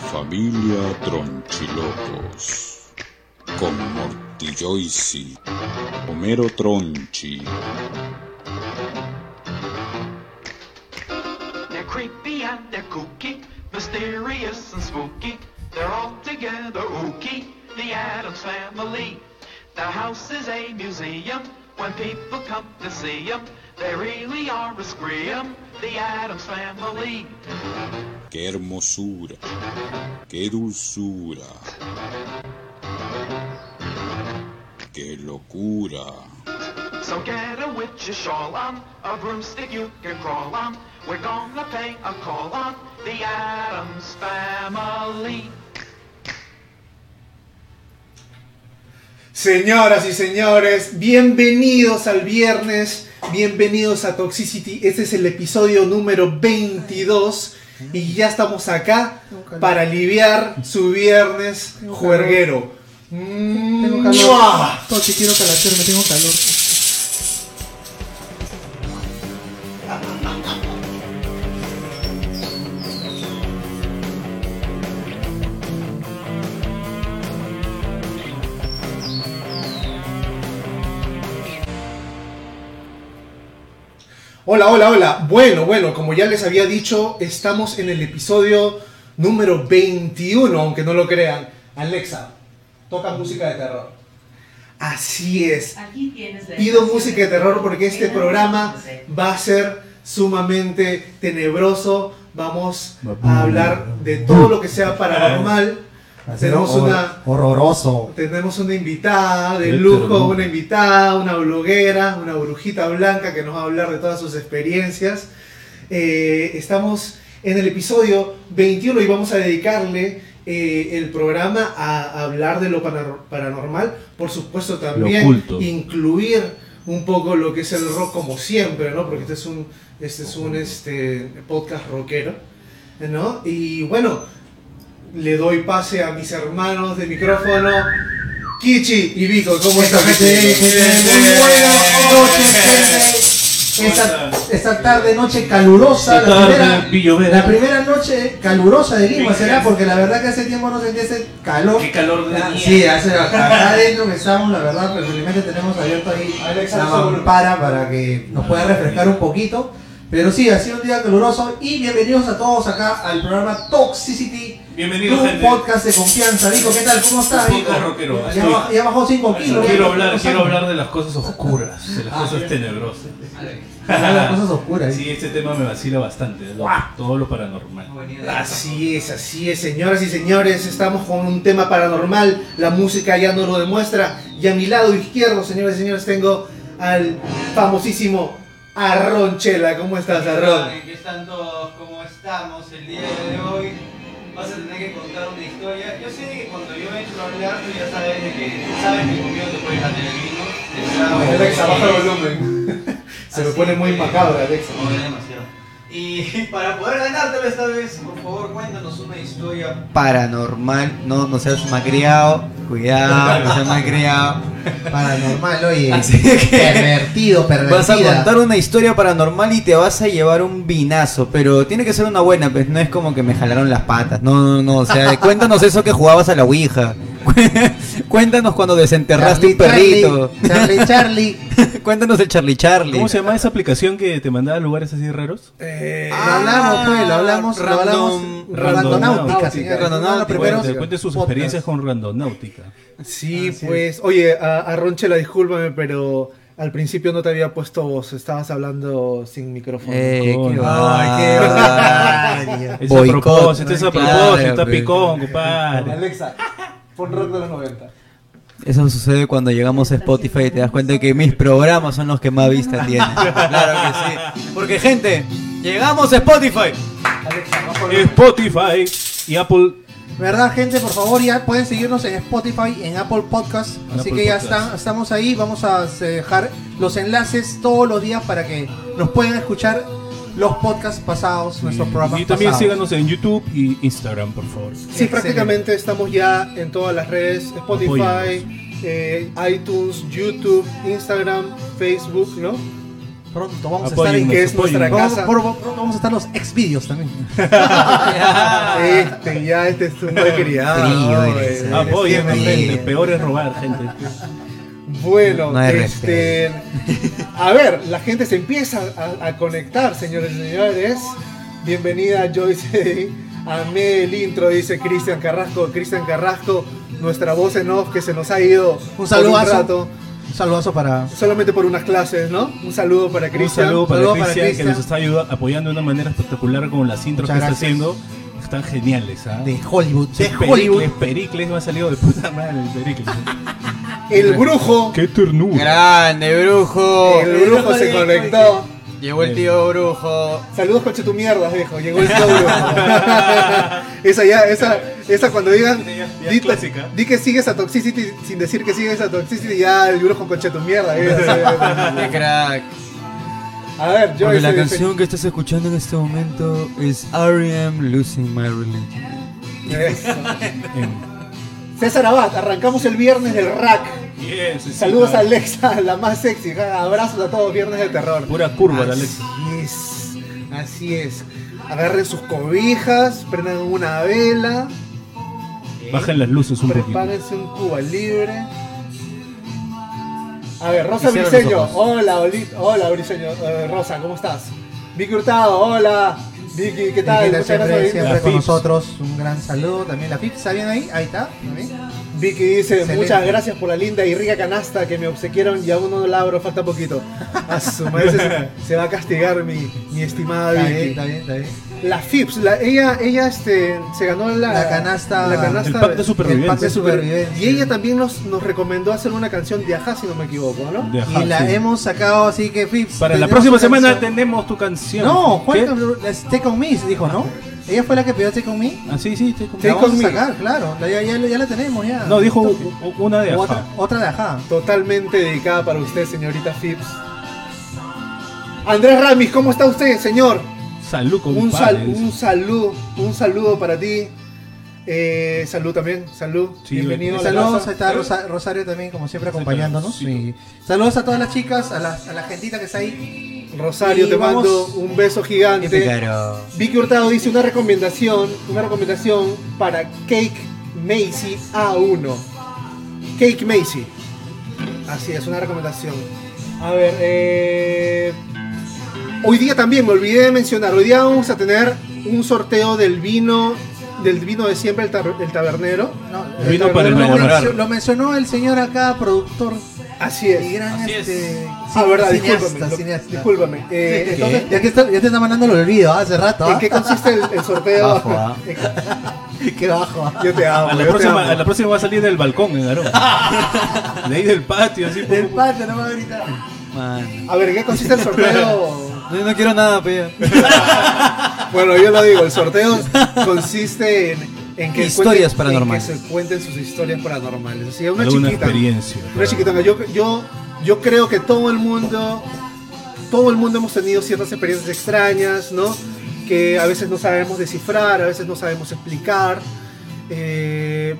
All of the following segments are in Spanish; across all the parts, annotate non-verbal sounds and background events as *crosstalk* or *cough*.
Familia Tronchilocos. Con Mortilloisi, Homero Tronchi, They're creepy and they're kooky, mysterious and spooky. They're all together ooky, the Adams family. The house is a museum when people come to see 'em. They really are a scream, the Adams family. Qué hermosura, qué dulzura, qué locura. So get a witch's shawl on, a broomstick you can crawl on. We're gonna pay a call on the Adams family. Señoras y señores, bienvenidos al viernes, bienvenidos a Toxicity. Este es el episodio número 22 y ya estamos acá para aliviar su viernes juerguero. Tengo calor. Tochi, quiero calatearme, tengo calor. Hola, hola, hola. Bueno, bueno, como ya les había dicho, estamos en el episodio número 21, aunque no lo crean. Alexa, toca música de terror. Así es. Aquí tienes la Pido música de terror porque este programa va a ser sumamente tenebroso. Vamos a hablar de todo lo que sea paranormal. Tenemos una, horroroso. tenemos una invitada de lujo, una invitada, una bloguera, una brujita blanca que nos va a hablar de todas sus experiencias. Eh, estamos en el episodio 21 y vamos a dedicarle eh, el programa a hablar de lo paranormal. Por supuesto también incluir un poco lo que es el rock como siempre, ¿no? Porque este es un, este es un este, podcast rockero, ¿no? Y bueno, le doy pase a mis hermanos de micrófono, Kichi y Vico. ¿Cómo están? Muy buenas noches, gente. Esta, esta tarde, noche calurosa, la primera, la noche calurosa de Lima será porque la verdad que hace tiempo no sentía ese calor. Qué calor de Ah, día. Sí, hace, acá adentro que estamos, la verdad, pero felizmente tenemos abierto ahí la mampara para que nos pueda refrescar un poquito. Pero sí, ha sido un día caluroso y bienvenidos a todos acá al programa Toxicity, Bienvenidos, un gente. podcast de confianza. Vico, ¿qué tal? ¿Cómo estás, podcast rockero. Ya, Estoy- baj- ya bajó 5 kilos. Quiero hablar, ¿cómo quiero hablar de las cosas oscuras, de las cosas tenebrosas. Hablar de cosas oscuras. Sí, este tema me vacila bastante, lo- todo lo paranormal. Así es, así es, señoras y señores, estamos con un tema paranormal, la música ya nos lo demuestra, y a mi lado izquierdo, señores y señores, tengo al famosísimo Arron Chela, ¿cómo estás, Arron? ¿Qué están todos? ¿Cómo estamos el día de hoy? Vas a tener que contar una historia. Yo sé que cuando yo entro a hablar, tú ya sabes de que sabes que conmigo te puedes hacer el vino. Alexa, baja el volumen. *laughs* Se me así pone muy macabro, Alexa. No, demasiado. Y *laughs* para poder ganártelo esta vez, por favor, cuéntanos una historia paranormal. No, no seas malcriado. Cuidado, no seas *laughs* malcriado. Paranormal, oye. *laughs* Así que- Pervertido, pervertida. Vas a contar una historia paranormal y te vas a llevar un vinazo, pero tiene que ser una buena, pues no es como que me jalaron las patas. No, no, no, o sea, cuéntanos eso que jugabas a la Ouija. cuéntanos cuando desenterraste un perrito. Charlie, Charlie. Cuéntanos el Charlie Charlie. ¿Cómo se llama esa aplicación que te mandaba a lugares así raros? Eh, Lo hablamos, pues, lo hablamos, lo Random- hablamos. Randonáutica, Randonáutica, señor. Randonáutica. Cuente, cuente sus podcasts. experiencias con Randonáutica. Sí, pues, oye, a- Arron Chela, discúlpame, pero al principio no te había puesto voz, estabas hablando sin micrófono. Eh, Coño. qué Ay, qué. *laughs* Es a propósito, es a claro, propósito, está picón, compadre. Alexa, pon rock de los 90. Eso sucede cuando llegamos a Spotify y te das cuenta que mis programas son los que más vistas tienen. Claro que sí. Porque gente, llegamos a Spotify. Spotify y Apple. ¿Verdad, gente? Por favor, ya pueden seguirnos en Spotify, en Apple Podcast. En Así Apple que ya Podcast. están, estamos ahí. Vamos a dejar los enlaces todos los días para que nos puedan escuchar los podcasts pasados, nuestros programas Y también pasados. síganos en YouTube y Instagram, por favor. Sí, prácticamente estamos ya en todas las redes, Spotify, eh, iTunes, YouTube, Instagram, Facebook, ¿no? Pronto vamos a Apóyennos, estar en que es nuestra casa. por- pronto vamos a estar los ex vídeos también. *laughs* Este, ya, este es un eres, eres Apóyennos, siempre- gente. Peor es robar, gente. Bueno, No este. A ver, la gente se empieza a, a conectar, señores y señores. Bienvenida Joyce *laughs* a el intro, dice Cristian Carrasco. Cristian Carrasco, nuestra voz en off que se nos ha ido Un por saludazo. rato, Un saludazo para. solamente por unas clases, ¿no? Un saludo para Un Cristian. saludo para saludo para Cristian que nos está ayuda- apoyando de una manera espectacular con las intros Muchas que está haciendo. Están geniales, ¿ah? De Hollywood. De Hollywood. Pericles, Pericles me ha salido de puta madre el Pericles. *laughs* El brujo. ¡Qué ternura! Grande, brujo. El brujo se conectó. Llegó el tío brujo. Saludos coche tu mierda, viejo. Llegó el tío brujo. *laughs* esa ya, esa, esa cuando digan, Ya- ya es di, clásica. di que sigues a Toxicity sin decir que sigues a Toxicity, ya el brujo coche tu mierda. eh. *laughs* Qué crack. A ver, yo Porque la canción que estás escuchando en este momento es R.E.M. Losing My Religion. César Abad, arrancamos el viernes del rack. Yes, sí, Saludos a. Alexa, la más sexy. Abrazos a todos, viernes de terror. Pura curva, la Alexa. Así es, así es. Agarren sus cobijas, prendan una vela, Bajen las luces un poquito. prepárense un Cuba libre. A ver, Rosa Briseño, hola, Oli- hola Briseño, Eh, Rosa, ¿cómo estás? Vicky Hurtado, hola, Vicky, ¿qué tal? Vicky, Muchas siempre, gracias. siempre con Pips. nosotros. Un gran saludo. También la Pips, ¿está bien ahí? Ahí está. ¿también? Vicky dice, Excelente. muchas gracias por la linda y rica canasta que me obsequiaron y aún no la abro, falta poquito. A su madre se, se va a castigar mi, mi estimada Está Vicky. bien, está bien, está bien. La FIPS, la- ella, ella este, se ganó la, La canasta- la canasta El pack de supervivencia. Pack de de super- supervivencia. Y ella también nos, nos recomendó hacer una canción de Ajá, si no me equivoco, ¿no? Ajá, Y la sí. hemos sacado así que Pips. Para la próxima semana canción. tenemos tu canción. No. Juan, es Take On Me, dijo, ¿no? Ella fue la que pidió Take On Me. Ah, sí, sí, te con- Take On a Me. sacar, claro. La- ya, ya, ya la tenemos ya. No, dijo una de Ajá. otra de Ajá. Totalmente dedicada para usted, señorita Phipps. Andrés Ramis, ¿cómo está usted, señor? Salud, Un, compadre. sal, un saludo, un saludo para ti. Eh, salud también, salud. Sí, Bienvenido a Saludos, está Rosa- Rosario también, como siempre, acompañándonos. Sí. Saludos a todas las chicas, a la, a la gentita que está ahí. Rosario, Y te vamos- mando un beso gigante. Vicky Hurtado dice una recomendación, una recomendación para Cake Macy A1. Cake Macy. Así es, una recomendación. A ver, eh, hoy día también me olvidé de mencionar, hoy día vamos a tener un sorteo del vino, del vino de siempre, el, tar- el tabernero. No, El vino eh, para lo, enamorar. mencionó, lo mencionó el señor acá, productor Así y es. gran Así es. este, Ah, verdad, cineasta, discúlpame. lo- cineasta. Discúlpame. Eh, entonces, ya, que está, ya te está mandando el olvido ¿ah? hace rato. ¿en ¿ah? qué consiste el, el sorteo? Bajo, ¿ah? *laughs* Qué bajo. ¿ah? Yo te amo. A la, próxima, amo. a la próxima va a salir del balcón en Aarón. *laughs* De ahí del patio, así. Del patio, no va a gritar. Man. A ver, ¿en qué consiste el sorteo? *laughs* No, no quiero nada, pe. Bueno, yo lo digo, el sorteo consiste en, en que Historias cuenten- paranormales. en que se cuenten sus historias paranormales. Así, una Alguna chiquita. experiencia. Una chiquitona. Yo, yo, yo creo que todo el mundo, todo el mundo hemos tenido ciertas experiencias extrañas, ¿no? Que a veces no sabemos descifrar, a veces no sabemos explicar. Eh,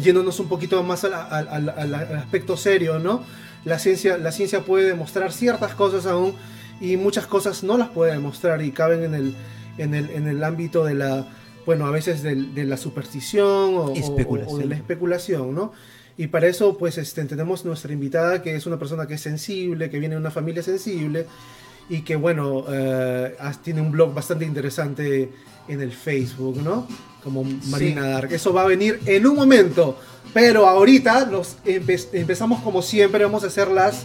yéndonos un poquito más al, al- al- al- al aspecto serio, ¿no? La ciencia, la ciencia puede demostrar ciertas cosas aún y muchas cosas no las puede demostrar y caben en el, en el, en el ámbito de la, bueno, a veces del- de, la superstición o, o- Especulación. o de la especulación, ¿no? Y para eso, pues, este, tenemos nuestra invitada, que es una persona que es sensible, que viene de una familia sensible y que, bueno, eh, has- tiene un blog bastante interesante en el Facebook, ¿no? Como Marina Dark. Eso va a venir en un momento, pero ahorita nos empe- empezamos como siempre, vamos a hacer las...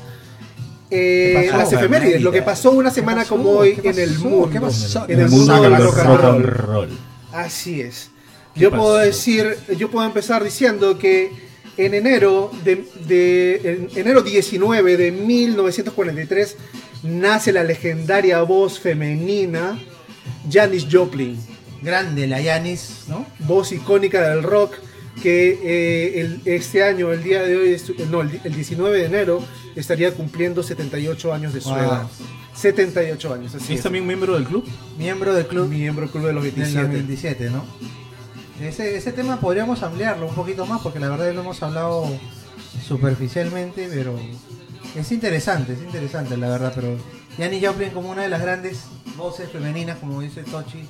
eh, ¿Qué pasó, las efemérides, lo que pasó una semana pasó? como hoy ¿Qué en el mundo. ¿Qué pasó? En el mundo del rock and rock roll. and roll. Así es. ¿Qué Yo puedo pasó? decir, yo puedo empezar diciendo que en enero de, de- en enero 19 de 1943 nace la legendaria voz femenina Janis Joplin, Grande la Yanis, ¿no? voz icónica del rock que eh, el- este año, el día de hoy, es- no, el, el 19 de enero estaría cumpliendo 78 años de su Wow. edad. 78 años, así ¿Es es. también miembro del club? Miembro del club Miembro del Club de los del 27. 2017, ¿no? Ese, ese tema podríamos ampliarlo un poquito más porque la verdad lo hemos hablado superficialmente, pero es interesante, es interesante la verdad, pero Janis Joplin como una de las grandes voces femeninas, como dice Tochi.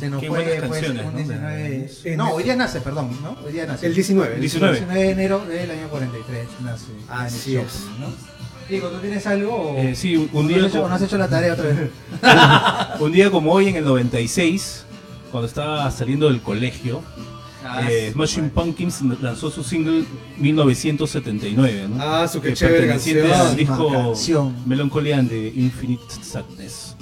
Se nos Qué fue buenas canciones, un ¿no? 19 En- No, hoy día nace, perdón, ¿no? Hoy día nace. El 19. El 19. 19 de enero del año 43 nace. Así Janis es. Joplin, ¿no? Digo, ¿tú tienes algo? o- Eh, sí, un- día no has hecho- no has hecho la tarea otra vez. *laughs* Un día como hoy, en el 96, cuando estaba saliendo del colegio, Ah, eh, Smashing Pumpkins lanzó su single 1979, ¿no? Ah, su que chévere perteneciente canción. al disco canción. Melancholy and the Infinite Sadness.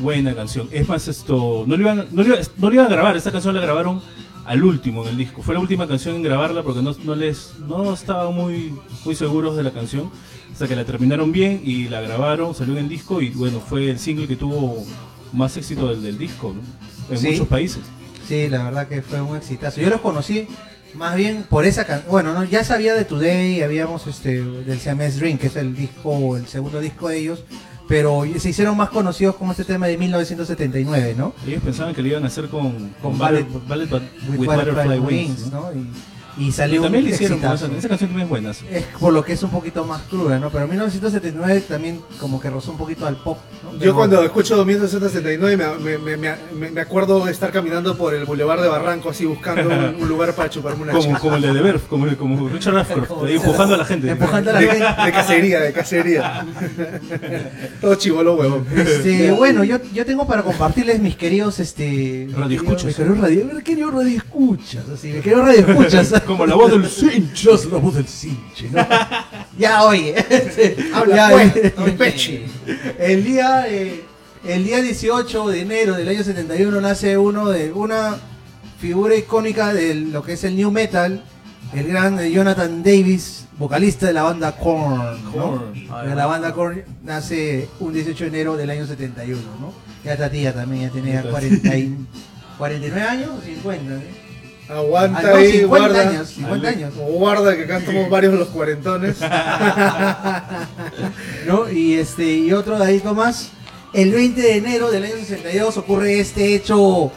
Buena canción. Es más, esto no lo, iban, no, iba- no lo iban a grabar, esta canción la grabaron al último en el disco. Fue la última canción en grabarla porque no, no les no estaban muy, muy seguros de la canción. Hasta que la terminaron bien y la grabaron, salió en el disco y bueno, fue el single que tuvo más éxito del, del disco ¿no? en Sí. muchos países. Sí, la verdad que fue un exitazo. Yo los conocí más bien por esa canción. Bueno, no, ya sabía de Today, habíamos este del Siamese Dream, que es el disco, el segundo disco de ellos, pero se hicieron más conocidos con este tema de 1979, ¿no? Ellos pensaban que lo iban a hacer con, Con con Ballet, Ballet- Ballet With, with Butterfly, Butterfly Wings, Wings. ¿no? ¿no? Y, y salió También un le hicieron exitazo. esa, esa canción también es buena. Es por lo que es un poquito más cruda, ¿no? Pero 1979 también como que rozó un poquito al pop, ¿no? Yo cuando escucho 1979 me, me, me, me, me acuerdo de estar caminando por el Boulevard de Barranco así buscando un, *laughs* un lugar para chuparme una Como, chica. como el de The Verve, como, el- como Richard *laughs* Ashcroft, empujando a la gente. Empujando a la De, gente. de cacería, de cacería. *laughs* Todo chivolo huevo. Este, bueno, yo, yo tengo para compartirles mis queridos este Radioescuchas. Mis queridos radio, mis queridos radioescuchas, así, mis queridos radioescuchas. Como la voz del cincho. la voz del cinche, ¿no? *laughs* ya oye, *laughs* Habla ya, pues, eh. El día eh, el día 18 de enero del año 71 nace uno de una figura icónica de lo que es el new metal, el gran Jonathan Davis, vocalista de la banda Korn, ¿no? Korn. De la banda Korn nace un 18 de enero del año 71, ¿no? Ya esta tía también ya tenía 40 y- 49 años o 50, ¿eh? Aguanta Ah, no, ahí, 50 guarda. años, 50 años. Guarda que acá estamos varios los cuarentones. *laughs* ¿no? Y este y otro dadito más. El 20 de enero del año 62 ocurre este hecho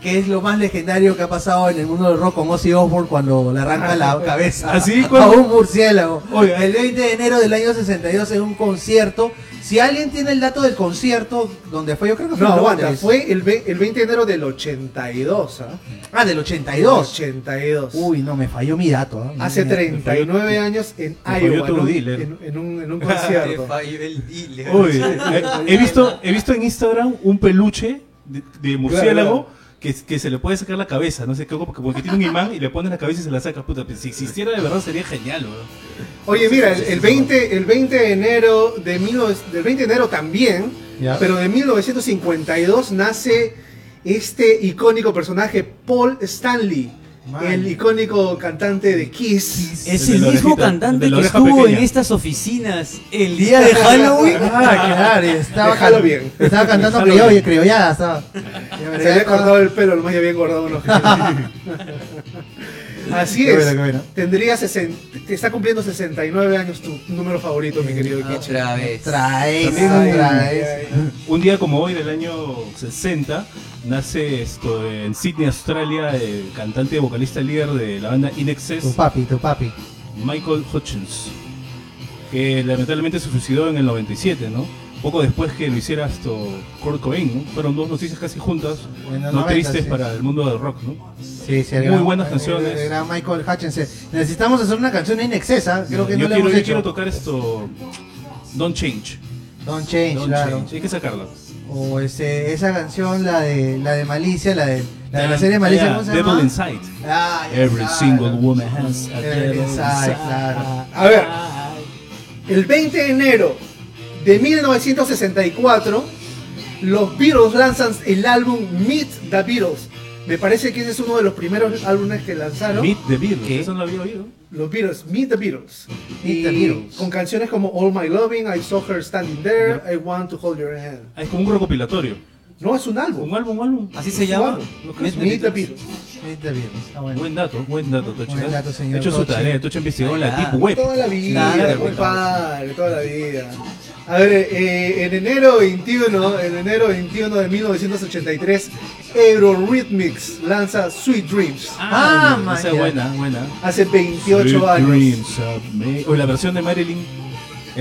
que es lo más legendario que ha pasado en el mundo del rock con Ozzy Osbourne cuando le arranca la *laughs* cabeza ¿Ah, sí? a un murciélago. Oiga. El 20 de enero del año 62 en un concierto. Si alguien tiene el dato del concierto donde fue, yo creo que fue No, en aguanta, Londres. fue el, ve- el 20 de enero del 82, ¿ah? Ah, del 82. 82. Uy, no, me falló mi dato. ¿ah? Hace Mira. 39 años en falló Iowa, tu ¿no? dealer. en, en un, en un *laughs* concierto. Uy, *laughs* eh, he, visto, he visto en Instagram un peluche de, de murciélago Claro, que, que se le puede sacar la cabeza, no sé, como, como que tiene un imán y le pones la cabeza y se la saca. Puta, pues, si existiera de verdad sería genial, weón. Oye, mira, el, el 20, el 20 de enero de 19 del 20 de enero también, Ya. pero de 1952 nace este icónico personaje Paul Stanley, Man. el icónico cantante de Kiss. Es El el, mismo orejita, cantante el que estuvo pequeña. en estas oficinas el *laughs* día de Halloween. Ah, claro, estaba, can- bien. estaba cantando criolla, criollada, estaba. Se había cortado el pelo, nomás ya habían guardado unos *laughs* Así Qué es. bueno, qué bueno. Tendría 60, te está cumpliendo 69 años tu número favorito, mi querido Kichi. Otra vez. Traes, traes. *laughs* Un día como hoy del año 60 nace esto en Sydney, Australia, el cantante y vocalista líder de la banda In Tu papi, tu papi. Michael Hutchins, que lamentablemente se suicidó en el 97, ¿no? Poco después que lo hiciera esto Kurt Cobain, ¿no? Fueron dos noticias casi juntas, En no 90, tristes sí. para el mundo del rock, ¿no? Sí, sí, Muy buenas el- canciones. El gran Michael Hutchinson. Necesitamos hacer una canción inexcesa. Creo que yo no la quiero, hemos yo hecho. quiero tocar esto, Don't Change. Don't Change, Don't claro. Change, hay que sacarla. O ese, esa canción, la de la de Malicia, la de la, de la serie Malicia, Yeah, ¿cómo se Devil llama? Inside. Ah, Every claro. single woman has a Devil devil Inside, inside. claro. A ver, el 20 de enero de 1964, los Beatles lanzan el álbum Meet the Beatles. Me parece que ese es uno de los primeros álbumes que lanzaron. Meet the Beatles, ¿Qué? eso no lo había oído. Los Beatles, Meet the Beatles. Meet the Beatles. Con canciones como All My Loving, I Saw Her Standing There, I Want to Hold Your Hand. Ah, es como un recopilatorio. No, es un álbum. Un álbum, un álbum. Así se Es llama. the Beatles. The Beatles, está bueno. Buen dato, buen dato, Tocho. Buen ¿eh? dato, señor Ha hecho su tarea, Tocho investigó en la Ah, Deep Web. Toda la vida, compadre, toda la vida. A ver, eh, en enero 21, en enero 21 de 1983, Eurythmics lanza Sweet Dreams. Ah, esa man, es ya. buena, buena. Hace 28 Sweet años. Dreams of me- O la versión de Marilyn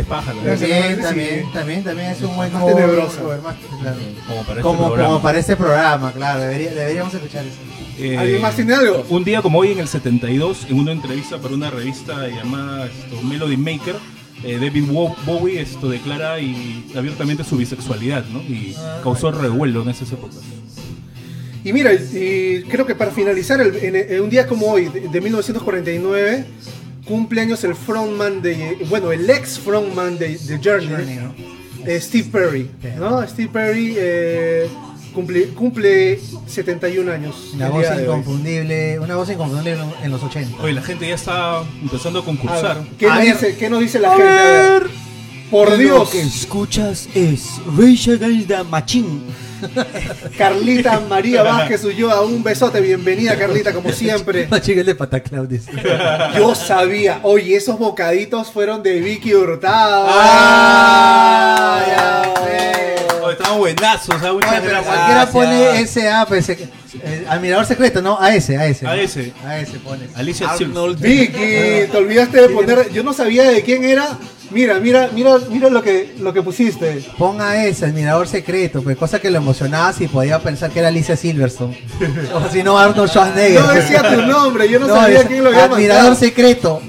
Es. Gracias. También, también, también, también es un buen Más claro. Como para este Como, para este programa, claro, debería- deberíamos escuchar eso. Eh, ¿Alguien más tiene algo? Un día como hoy, en el 72, en una entrevista para una revista llamada esto, Melody Maker, eh, David Bowie esto, declara y, abiertamente su bisexualidad, ¿no? Y Ah, causó revuelo en esas épocas. Y mira, y creo que para finalizar, el- en, en un día como hoy, de, de 1949, cumple años el frontman de, bueno, el ex frontman de, de Journey, Journey, ¿no? eh, Steve Perry. ¿no? Steve Perry eh, cumple, cumple 71 años. Una voz inconfundible, una voz inconfundible en- los 80. Oye, la gente ya está empezando a A concursar. ver, ¿qué, A nos ver. dice, qué nos dice la gente? A ver. Por Dios, escuchas es Rage Against the Machine. *laughs* Carlita María Vázquez Ulloa, un besote, bienvenida Carlita, como siempre. *laughs* Dice. Yo sabía, oye, esos bocaditos fueron de Vicky Hurtado. Ah, ya sé. Oye, estaban buenazos. Muchas Oye, pero gracias. cualquiera pone SA, pues, eh, eh, admirador secreto, ¿no? A ese, a ese. A ese. A ese pone. Alicia. Arnold. Vicky, te olvidaste de poner, yo no sabía de quién era. Mira, mira, mira, mira lo que, lo que pusiste. Ponga ese, admirador secreto, pues cosa que lo emocionaba si podía pensar que era Alicia Silverstone. *laughs* o si no, Arnold Schwarzenegger. No decía tu nombre, yo no, No, sabía quién lo había Admirador mandado. secreto.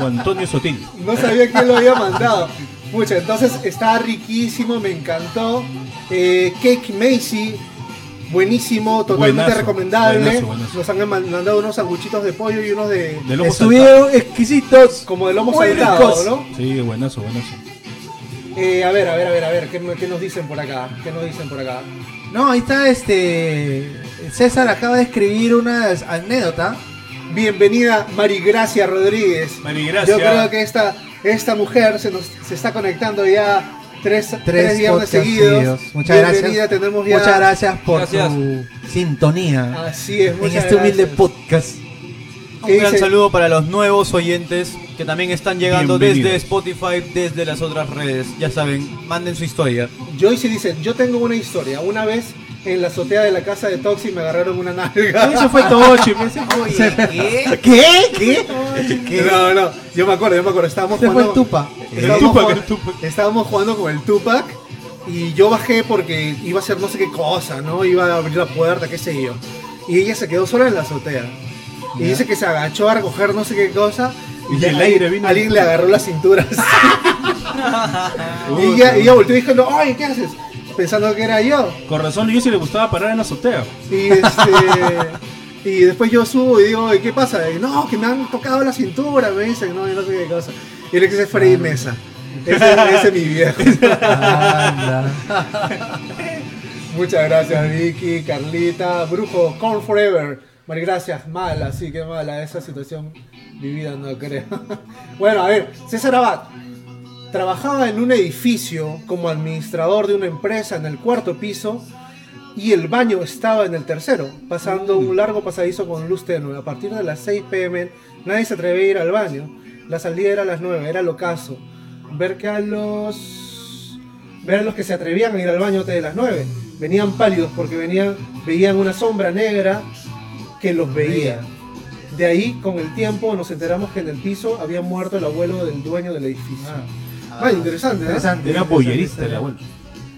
O Antonio Sotil. No sabía quién lo había mandado. Mucha, entonces está riquísimo, me encantó. Eh, Cake Macy, buenísimo, totalmente Buenazo, recomendable. buenazo, buenazo. Nos han mandado unos sanguchitos de pollo y unos de. De lomo saltado. Estuvieron exquisitos. como de lomo saltado. ¿no? Sí, buenazo, buenazo. Eh, a ver, a ver, a ver, a ver, ¿qué, qué nos dicen por acá? ¿Qué nos dicen por acá? No, ahí está este. César acaba de escribir una anécdota. Bienvenida Marigracia Rodríguez. Marigracia. Yo creo que esta, esta mujer se nos se está conectando ya tres, tres, Tres viernes podcasts seguidos. seguidos. Muchas Bienvenida, gracias. tenemos ya. Muchas gracias por Gracias. tu sintonía Así es, en muchas este humilde gracias. podcast. ¿Qué Un gran dice? saludo para los nuevos oyentes que también están llegando desde Spotify, desde las otras redes. Ya saben, manden su historia. Joyce dice, yo tengo una historia. Una vez en la azotea de la casa de Toxi me agarraron una nalga. *laughs* Eso fue Tochi. pues, ese fue- ¿Qué? ¿Qué? ¿Qué? No, no, yo me acuerdo, yo me acuerdo. Estábamos Se fue el jugando, Tupa. estábamos, Tupac, jugando, el Tupac. estábamos jugando con el Tupac y yo bajé porque iba a hacer no sé qué cosa, ¿no? Iba a abrir la puerta, qué sé yo. Y ella se quedó sola en la azotea. Y dice que se agachó a recoger no sé qué cosa. Y ya el alguien- aire vino. Alguien le agarró la cintura. *laughs* y ella, y ella volteó diciendo, ¡ay, qué haces! Pensando que era yo. Con razón, yo sí le gustaba parar en la azotea. Y este. y después yo subo y digo, ¿y qué pasa? Y, no, que me han tocado la cintura, me dicen, no, y no sé qué cosa. Y le quise Freddy Mesa. Ese, ese es mi viejo. *laughs* Muchas gracias, Vicky, Carlita, Brujo, Corn Forever. Mari, gracias, mala, sí, qué mala esa situación vivida, no creo. *laughs* bueno, a ver, César Abad trabajaba en un edificio como administrador de una empresa en el cuarto piso y el baño estaba en el tercero, pasando un largo pasadizo con luz tenue. A partir de las 6 pm nadie se atrevía a ir al baño. La salida era a las 9, era el ocaso. Ver que a los ver a los que se atrevían a ir al baño antes de las 9 venían pálidos porque venían veían una sombra negra que los veía. De ahí, con el tiempo, nos enteramos que en el piso había muerto el abuelo del dueño del edificio. Ah, interesante, ¿eh? Interesante. Era bollerista el abuelo.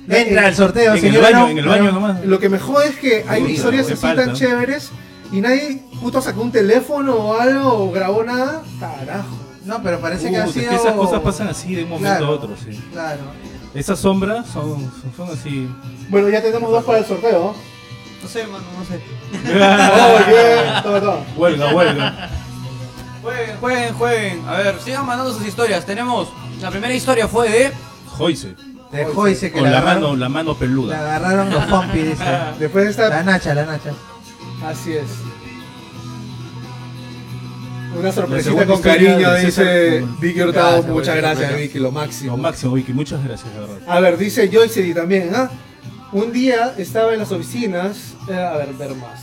Entra al sorteo, En el señor. baño, en el baño nomás. Lo que me jode es que hay historias así falta. tan chéveres y nadie puto sacó un teléfono o algo o grabó nada. Carajo. No, pero parece que ha es sido. que esas cosas pasan así de un momento Claro. a otro, sí. Claro. Esas sombras son, son, son así. Bueno, ya tenemos dos para el sorteo. No sé, mano, no sé. *laughs* Oh, bien. Toma, toma. huelga, huelga. Jueguen, jueguen, jueguen. A ver, sigan mandando sus historias. Tenemos. La primera historia fue de. Joyce. Dejó dice que Con la agarraron, mano, la mano peluda. agarraron los pompis, dice. *laughs* Después de La esta. Nacha, la Nacha. Así es. Una sorpresita segunda con historia cariño, de César dice Vicky Hurtado. Gracias, Muchas gracias, sorpresa. Vicky, lo máximo. Lo máximo, Vicky. Muchas gracias, de verdad. A ver, dice Joyce y también, ¿ah? Un día estaba en las oficinas. eh, a ver, ver más.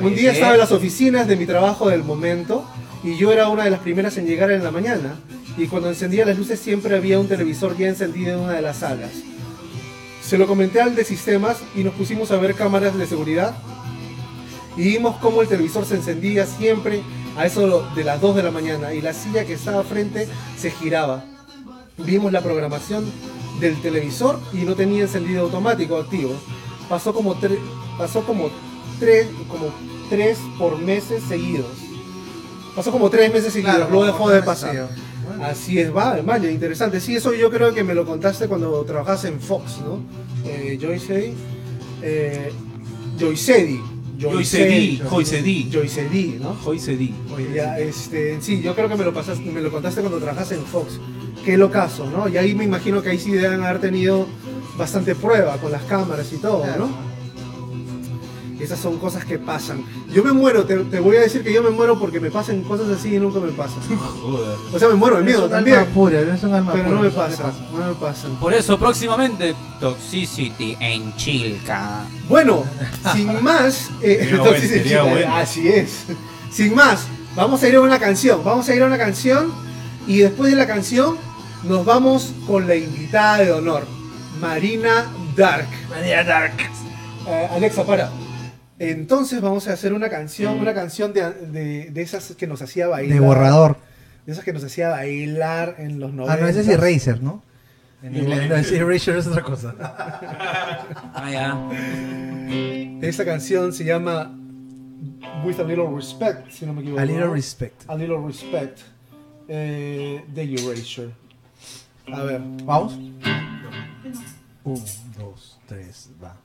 Un día estaba en las oficinas de mi trabajo del momento y yo era una de las primeras en llegar en la mañana. Y cuando encendía las luces siempre había un televisor ya encendido en una de las salas. Se lo comenté al de sistemas y nos pusimos a ver cámaras de seguridad. Y vimos cómo el televisor se encendía siempre a eso de las 2 de la mañana y la silla que estaba frente se giraba. vimos la programación del televisor y no tenía encendido automático activo. Pasó como pasó como tres, como tres por meses seguidos. Pasó como tres meses seguidos, Claro, luego dejó de pasar. bueno. Así es, va, vaya, interesante. Sí, eso yo creo que me lo contaste cuando trabajabas en Fox, ¿no? Eh, Joyce, eh, Joycedi. Joycedi, Joycedi. Joycedi, ¿no? Joycedi. Ya, este, sí, yo creo que me lo pasaste, me lo contaste cuando trabajas en Fox. Qué locazo, ¿no? Y ahí me imagino que ahí sí deben haber tenido bastante prueba con las cámaras y todo, Claro. ¿no? Esas son cosas que pasan. Yo me muero, te, te voy a decir que yo me muero porque me pasan cosas así y nunca me pasan. O sea, me muero de miedo también. alma pura, es un alma Pero pura, no me eso le pasa, no me pasan. Por eso, próximamente, Toxicity en Chilca. Bueno, sin más, eh, bueno, sería eh, bueno. así es. Sin más, vamos a ir a una canción. Vamos a ir a una canción y después de la canción nos vamos con la invitada de honor, Marina Dark. María Dark. Eh, Alexa, para. Entonces vamos a hacer una canción, una canción de, de- de esas que nos hacía bailar. De borrador. De esas que nos hacía bailar en los 90. Ah, no, ese es Eraser, ¿no? En inglés, *laughs* no, Eraser es otra cosa. *laughs* Ah, ya. Esta canción se llama With a Little Respect, si no me equivoco. A little respect. A Little Respect eh, de Erasure. A ver. ¿Vamos? Un, dos, tres, va.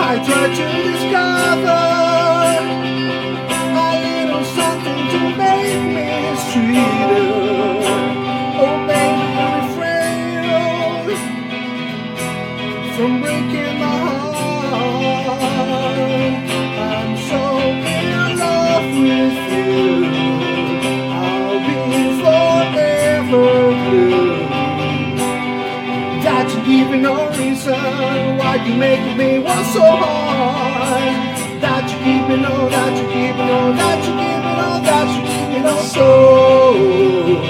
I tried to discover reason why you make me want so hard. That you keep me no, that you keep me no, that you keep me no, that you keep me no. So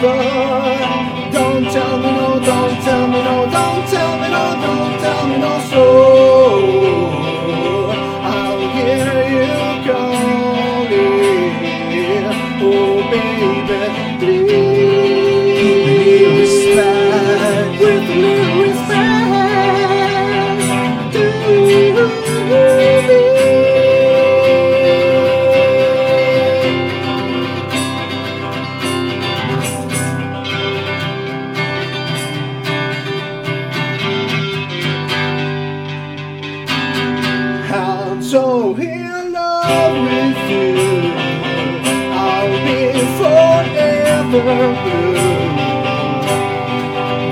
Don't tell me no, don't tell me no Don't tell me no, don't tell me no So so in love with you. I'll be forever blue.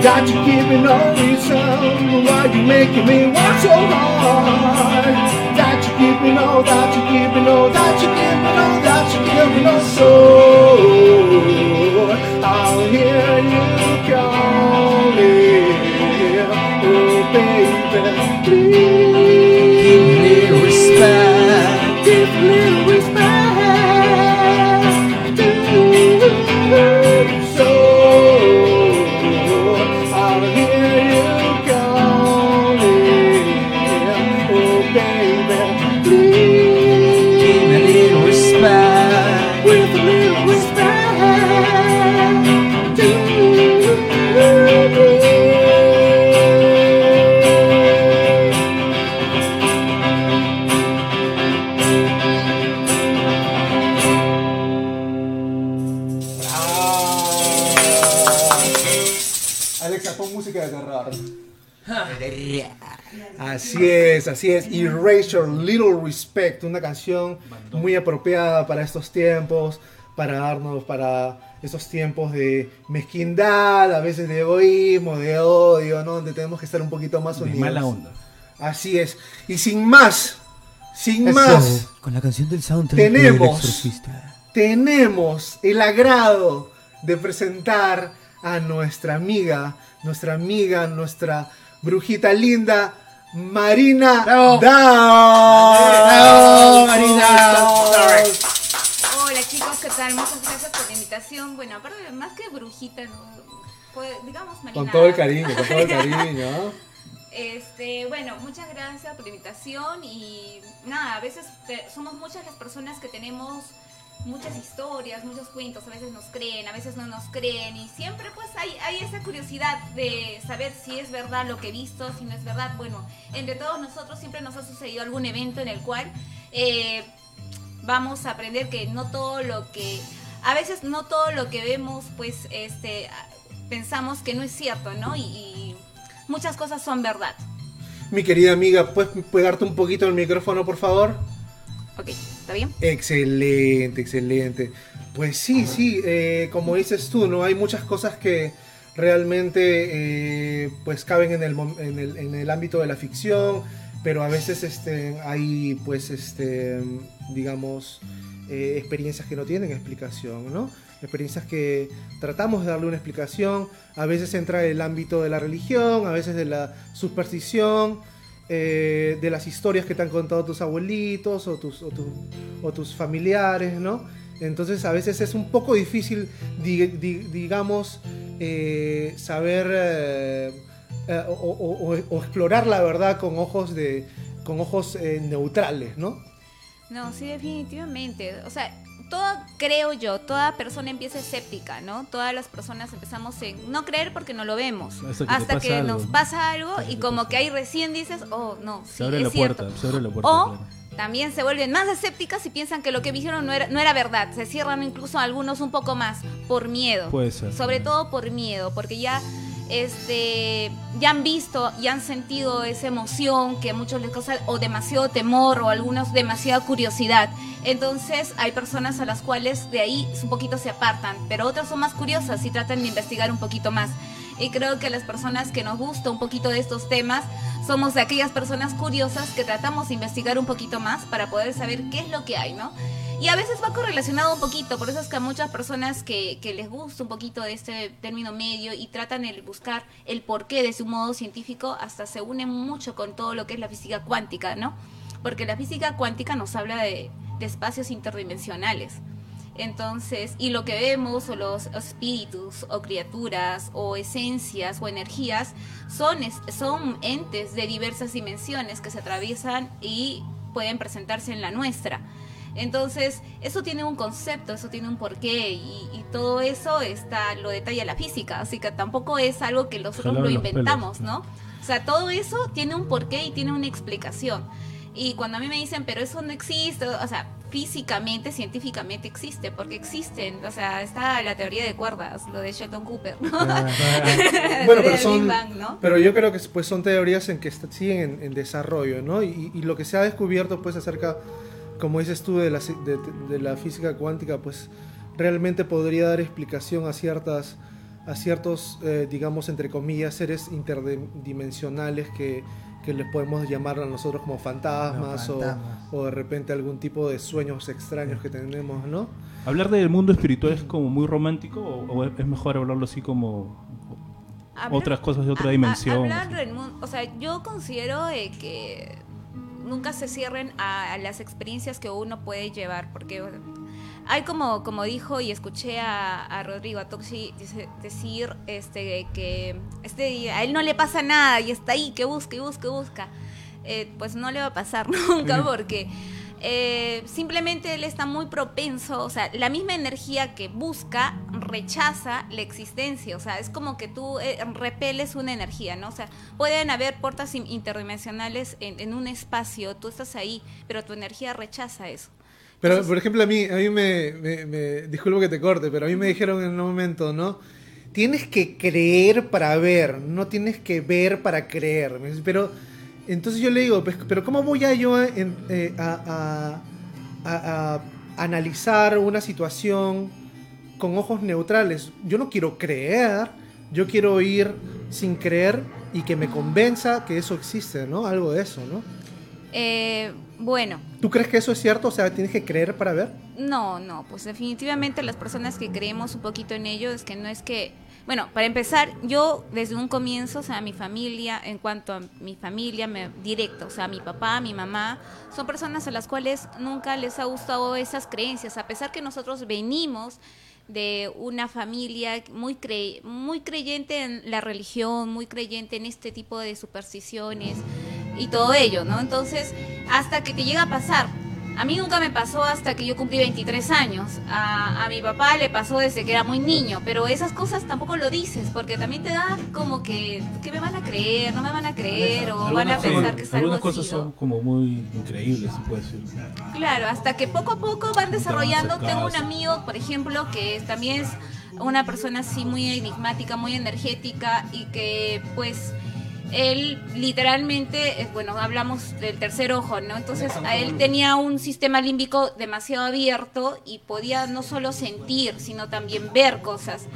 That you give me no reason why you making me want so hard. That you give me no, that you give me no, that you give me no, that you give me no soul. I'll hear you calling, oh baby, please. Así es, así es. Erasure Little Respect, una canción muy apropiada para estos tiempos, para darnos, para estos tiempos de mezquindad, a veces de egoísmo, de odio, ¿no? Donde tenemos que estar un poquito más De unidos. mala onda. Así es. Y sin más, sin Eso. más, Con la canción del soundtrack Tenemos. del tenemos el agrado de presentar a nuestra amiga, nuestra amiga, nuestra brujita linda, Marina Bravo. Bravo, Marina. Hola chicos, ¿qué tal? Muchas gracias por la invitación. Bueno, aparte, más que brujita, ¿no? Pues, digamos Con Marina. todo el cariño, con todo el cariño. *laughs* Este, bueno, muchas gracias por la invitación y nada, a veces te- somos muchas las personas que tenemos muchas historias, muchos cuentos, a veces nos creen, a veces no nos creen y siempre pues hay, hay esa curiosidad de saber si es verdad lo que he visto, si no es verdad. Bueno, entre todos nosotros siempre nos ha sucedido algún evento en el cual eh, vamos a aprender que no todo lo que, a veces no todo lo que vemos pues este, pensamos que no es cierto, ¿no? Y, y muchas cosas son verdad. Mi querida amiga, ¿puedes pegarte un poquito el micrófono, por favor? Ok, ¿está bien? Excelente, excelente. Pues sí, sí, eh, como dices tú, ¿no? Hay muchas cosas que realmente eh, pues caben en el, en, el, en el ámbito de la ficción, pero a veces este, hay pues este, digamos, eh, experiencias que no tienen explicación, ¿no? Experiencias que tratamos de darle una explicación, a veces entra el ámbito de la religión, a veces de la superstición, eh, de las historias que te han contado tus abuelitos o tus, o tu- o tus familiares, ¿no? Entonces a veces es un poco difícil, di- di- digamos, eh, saber eh, o, o- explorar la verdad con ojos, de, con ojos neutrales, ¿no? No, sí, definitivamente. O sea, todo, creo yo, toda persona empieza escéptica, ¿no? Todas las personas empezamos en no creer porque no lo vemos. Hasta que te Hasta pasa que algo. nos pasa algo y como que ahí recién dices, oh, no, sí, Se abre es la cierto. puerta, se abre la puerta. O claro. también se vuelven más escépticas y piensan que lo que vieron no era, no era verdad. Se cierran incluso algunos un poco más por miedo. Puede ser. Sobre todo por miedo, porque ya este ya han visto y han sentido esa emoción que a muchos les causa o demasiado temor o algunos demasiada curiosidad. Entonces hay personas a las cuales de ahí un poquito se apartan, pero otras son más curiosas y tratan de investigar un poquito más. Y creo que las personas que nos gusta un poquito de estos temas somos aquellas personas curiosas que tratamos de investigar un poquito más para poder saber qué es lo que hay, ¿no? Y a veces va correlacionado un poquito, por eso es que a muchas personas que, les gusta un poquito de este término medio y tratan de buscar el porqué de su modo científico, hasta se unen mucho con todo lo que es la física cuántica, ¿no? Porque la física cuántica nos habla de, de espacios interdimensionales. Entonces, y lo que vemos, o los espíritus, o criaturas, o esencias, o energías, son, son entes de diversas dimensiones que se atraviesan y pueden presentarse en la nuestra. Entonces, eso tiene un concepto, eso tiene un porqué, y, y todo eso está, lo detalla la física, así que tampoco es algo que nosotros lo pelos, inventamos, claro. ¿no? O sea, todo eso tiene un porqué y tiene una explicación. Y cuando a mí me dicen, pero eso no existe, o sea, físicamente, científicamente existe, porque existen, o sea, está la teoría de cuerdas, lo de Sheldon Cooper, ¿no? *laughs* Bueno, La teoría pero del son, Big Bang, ¿no? pero yo creo que pues son teorías en que siguen en, en desarrollo, ¿no? Y, y lo que se ha descubierto pues acerca, como dices tú, de la, de, de la física cuántica, pues realmente podría dar explicación a ciertas, a ciertos, eh, digamos entre comillas, seres interdimensionales que, que les podemos llamar a nosotros como fantasmas, o- fantasmas. O, de repente algún tipo de sueños extraños que tenemos, ¿no? ¿Hablar del mundo espiritual es como muy romántico o, o es mejor hablarlo así como Hablar- otras cosas de otra a- a- dimensión? hablar del mundo, o sea, yo considero eh, que nunca se cierren a, a las experiencias que uno puede llevar, porque hay como, como dijo y escuché a, a Rodrigo, a Toxi dice- decir este, que este, a él no le pasa nada y está ahí, que busca y busca y busca. Eh, pues no le va a pasar *laughs* nunca porque eh, simplemente él está muy propenso, o sea, la misma energía que busca rechaza la existencia, o sea, es como que tú eh, repeles una energía, ¿no? O sea, pueden haber puertas in- interdimensionales en, en un espacio, tú estás ahí, pero tu energía rechaza eso. Pero, Entonces- por ejemplo, a mí, a mí me, me, me- Disculpo que te corte, pero a mí me dijeron en un momento, ¿no? tienes que creer para ver, no tienes que ver para creer. Pero entonces yo le digo, pues, pero ¿cómo voy a yo a, en- eh, a- a- a- a analizar una situación con ojos neutrales? Yo no quiero creer, yo quiero ir sin creer y que me convenza que eso existe, ¿no? Algo de eso, ¿no? Eh, bueno, ¿Tú crees que eso es cierto? O sea, tienes que creer para ver. No, no, pues definitivamente las personas que creemos un poquito en ello es que no es que, bueno, para empezar, yo desde un comienzo, o sea, mi familia, en cuanto a mi familia, me, directo, o sea, mi papá, mi mamá, son personas a las cuales nunca les ha gustado esas creencias, a pesar que nosotros venimos de una familia muy muy creyente en la religión, muy creyente en este tipo de supersticiones y todo ello, ¿no? Entonces, hasta que te llega a pasar. A mí nunca me pasó hasta que yo cumplí 23 años. A, a mi papá le pasó desde que era muy niño, pero esas cosas tampoco lo dices, porque también te da como que, que me van a creer, no me van a creer, o van a pensar que es algo Algunas cosas son como muy increíbles, se puede decir. Claro, hasta que poco a poco van desarrollando. Tengo un amigo, por ejemplo, que también es una persona así muy enigmática, muy energética y que pues él literalmente, eh, bueno, hablamos del tercer ojo, ¿no? Entonces a él tenía un sistema límbico demasiado abierto y podía no solo sentir, sino también ver cosas.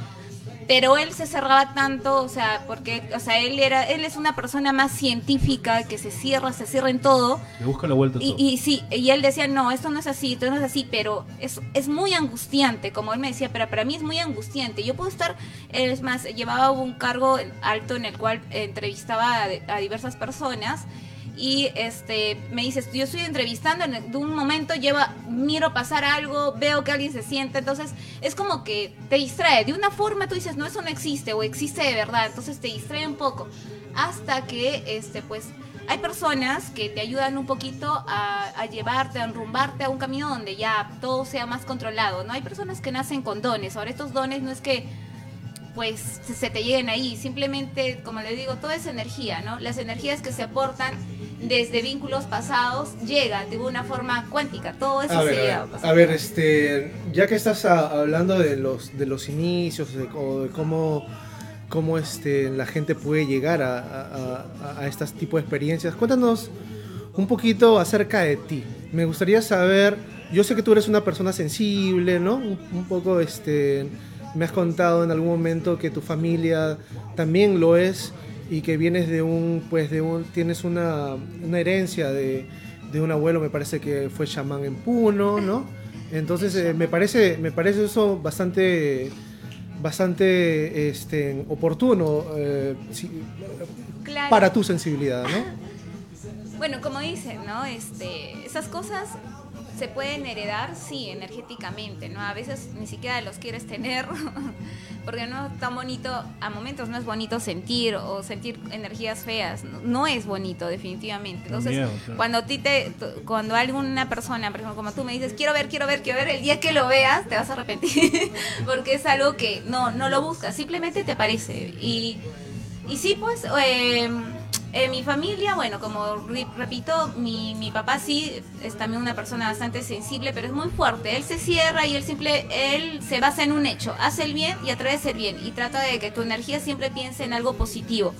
Pero él se cerraba tanto, o sea, porque, o sea, él era, él es una persona más científica que se cierra, se cierra en todo. Le busca la vuelta a Y, todo. y sí, y él decía, no, esto no es así, esto no es así, pero es, es muy angustiante, como él me decía, pero para mí es muy angustiante. Yo puedo estar, es más, llevaba un cargo alto en el cual entrevistaba a, a diversas personas y este me dices, yo estoy entrevistando, en- un momento lleva, miro pasar algo, veo que alguien se sienta, entonces es como que te distrae. De una forma tú dices, no, eso no existe o existe de verdad, entonces te distrae un poco. Hasta que, este, pues, hay personas que te ayudan un poquito a, a llevarte, a enrumbarte a un camino donde ya todo sea más controlado, ¿no? Hay personas que nacen con dones. Ahora, estos dones no es que pues se, se te lleguen ahí, simplemente, como le digo, toda esa energía, ¿no? Las energías que se aportan desde vínculos pasados llegan de una forma cuántica, todo eso A se ver, a llega ver, a ver, este, ya que estás a- hablando de los, de los inicios de, o de cómo, cómo este, la gente puede llegar a, a, estos tipos de experiencias, cuéntanos un poquito acerca de ti. Me gustaría saber, yo sé que tú eres una persona sensible, ¿no? Un, un poco, este, me has contado en algún momento que tu familia también lo es y que vienes de un, pues, de un, tienes una, una herencia de, de un abuelo, me parece que fue chamán en Puno, ¿no? Entonces eh, me parece, me parece eso bastante, bastante, este, oportuno eh, Claro. para tu sensibilidad, ¿no? Bueno, como dicen, ¿no? Este, esas cosas se pueden heredar, sí, energéticamente, ¿no? A veces ni siquiera los quieres tener, *laughs* porque no es tan bonito, a momentos no es bonito sentir o sentir energías feas, no, no es bonito definitivamente. Entonces, miedo, claro. cuando a ti te, cuando alguna persona, por ejemplo, como tú me dices, quiero ver, quiero ver, quiero ver, el día que lo veas te vas a arrepentir, *laughs* porque es algo que no, no lo buscas, simplemente te parece. Y, y sí, pues, eh, en mi familia, bueno, como re- repito, mi, mi papá sí es también una persona bastante sensible, pero es muy fuerte. Él se cierra y él simple, él se basa en un hecho, hace el bien y atrae el bien y trata de que tu energía siempre piense en algo positivo.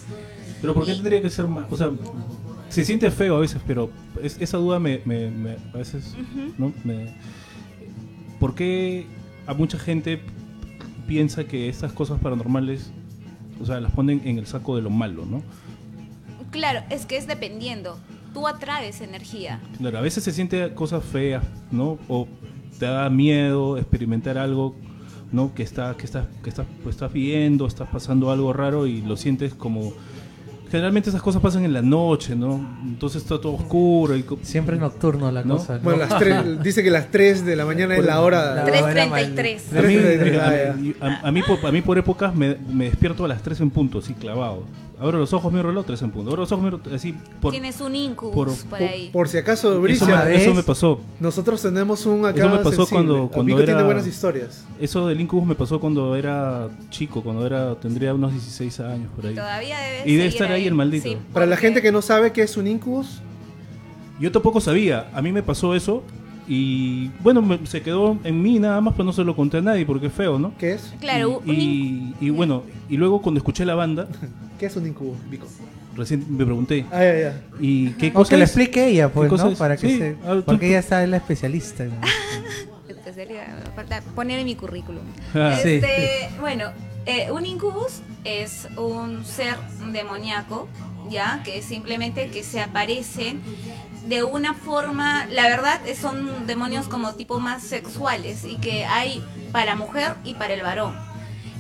Pero ¿por qué Y- tendría que ser más? O sea, se siente feo a veces, pero es- esa duda me, me- me- a veces, ¿no? Me, ¿Por qué a mucha gente piensa que estas cosas paranormales, o sea, las ponen en el saco de lo malo, ¿no? Claro, es que es dependiendo. Tú atraes energía. Claro, a veces se siente cosas feas, ¿no? O te da miedo experimentar algo, ¿no? Que está, que estás, que estás, pues, estás viendo, estás pasando algo raro y lo sientes como. Generalmente esas cosas pasan en la noche, ¿no? Entonces está todo oscuro y co- Siempre nocturno la ¿No? cosa. ¿no? Bueno, las tres, *laughs* dice que las 3 de la mañana es la hora. La- 3.33. A a, a- a mí por, a mí por épocas me, me despierto a las 3 en punto, así clavado. Abro los ojos, miro el reloj, 3 en punto. Abro los ojos, miro así por... Tienes un incubus por- por, Por, ahí. por si acaso, Eso Bricia, me, ¿ves? eso me pasó. nosotros tenemos un acá Eso me pasó sensible. cuando- cuando Pico tiene era- buenas historias. Eso del incubus me pasó cuando era chico, cuando era tendría unos 16 años por ahí. Todavía debe Y debe estar ahí el maldito. Para la gente que no sabe qué es un incubus, Yo tampoco sabía, a mí me pasó eso Y bueno, me- se quedó en mí nada más, pero no se lo conté a nadie porque es feo, ¿no? ¿Qué es? Claro, y, y bueno, y luego cuando escuché la banda, *laughs* ¿Qué es un incubo, Vico? recién me pregunté, Ah, ya, ya. ¿y qué O cosa que lo es? explique ella, pues, ¿no? es? Para que Sí, se... ah, tú- Porque ella está es la especialista. ¿no? *laughs* Poner en mi currículum. Ah, sí. Este, bueno, eh, un incubus es un ser demoníaco, ya que simplemente que se aparecen de una forma, la verdad son demonios como tipo más sexuales y que hay para mujer y para el varón.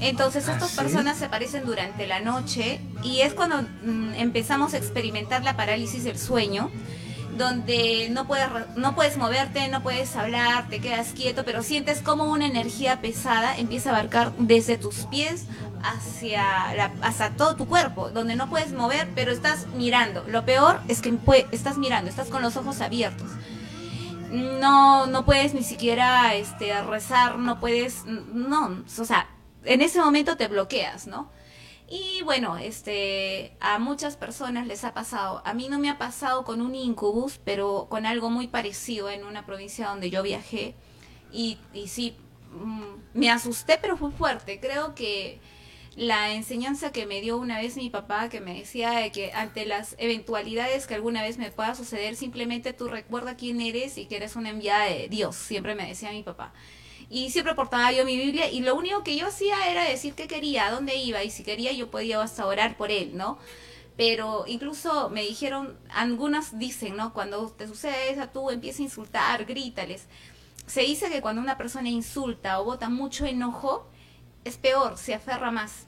Entonces estas ¿sí? personas se aparecen durante la noche y es cuando mm, empezamos a experimentar la parálisis del sueño, donde no puedes, no puedes moverte, no puedes hablar, te quedas quieto, pero sientes como una energía pesada empieza a abarcar desde tus pies hacia, la- hacia todo tu cuerpo, donde no puedes mover, pero estás mirando. Lo peor es que estás mirando, estás con los ojos abiertos. No, no puedes ni siquiera este, rezar, no puedes, no, o sea, en ese momento te bloqueas, ¿no? Y bueno, este, a muchas personas les ha pasado. A mí no me ha pasado con un incubus, pero con algo muy parecido en una provincia donde yo viajé. Y, sí, mm, me asusté, pero fue fuerte. Creo que la enseñanza que me dio una vez mi papá, que me decía de que ante las eventualidades que alguna vez me pueda suceder, simplemente tú recuerda quién eres y que eres una enviada de Dios. Siempre me decía mi papá. Y siempre portaba yo mi Biblia y lo único que yo hacía era decir qué quería, a dónde iba y si quería yo podía hasta orar por él, ¿no? Pero incluso me dijeron, algunas dicen, ¿no? Cuando te sucede eso, tú empiezas a insultar, grítales. Se dice que cuando una persona insulta o bota mucho enojo, es peor, se aferra más.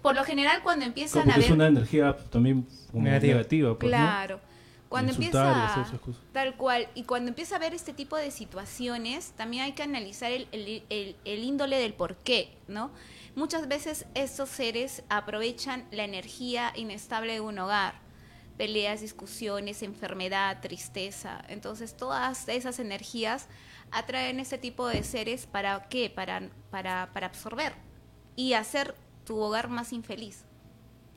Por lo general cuando empiezan Como a ver... es una energía también Negativa. negativa, pues, ¿no? Cuando empieza tal cual y cuando empieza a ver este tipo de situaciones, también hay que analizar el, el- el- el índole del por qué, ¿no? Muchas veces estos seres aprovechan la energía inestable de un hogar, peleas, discusiones, enfermedad, tristeza. Entonces todas esas energías atraen este tipo de seres para qué? Para, para, para absorber y hacer tu hogar más infeliz.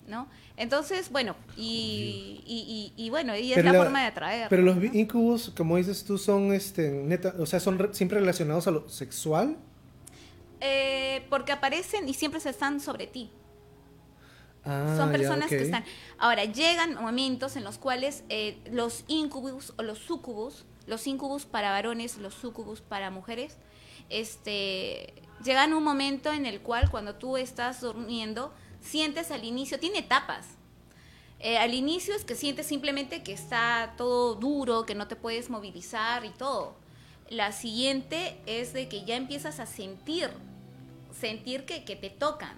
¿No? Entonces, bueno, y, y, y- y bueno, y es Pero la, la- forma de atraer. Pero ¿no? los incubus, como dices tú, son este neta, o sea, son re- siempre relacionados a lo sexual. Eh, porque aparecen y siempre se están sobre ti. Ah, Son ya, personas que están. Ahora, llegan momentos en los cuales eh, los incubus o los sucubus, los incubus para varones, los sucubus para mujeres, este, llegan un momento en el cual cuando tú estás durmiendo, sientes al inicio, tiene etapas. Eh, al inicio es que sientes simplemente que está todo duro, que no te puedes movilizar y todo. La siguiente es de que ya empiezas a sentir, sentir que, que te tocan,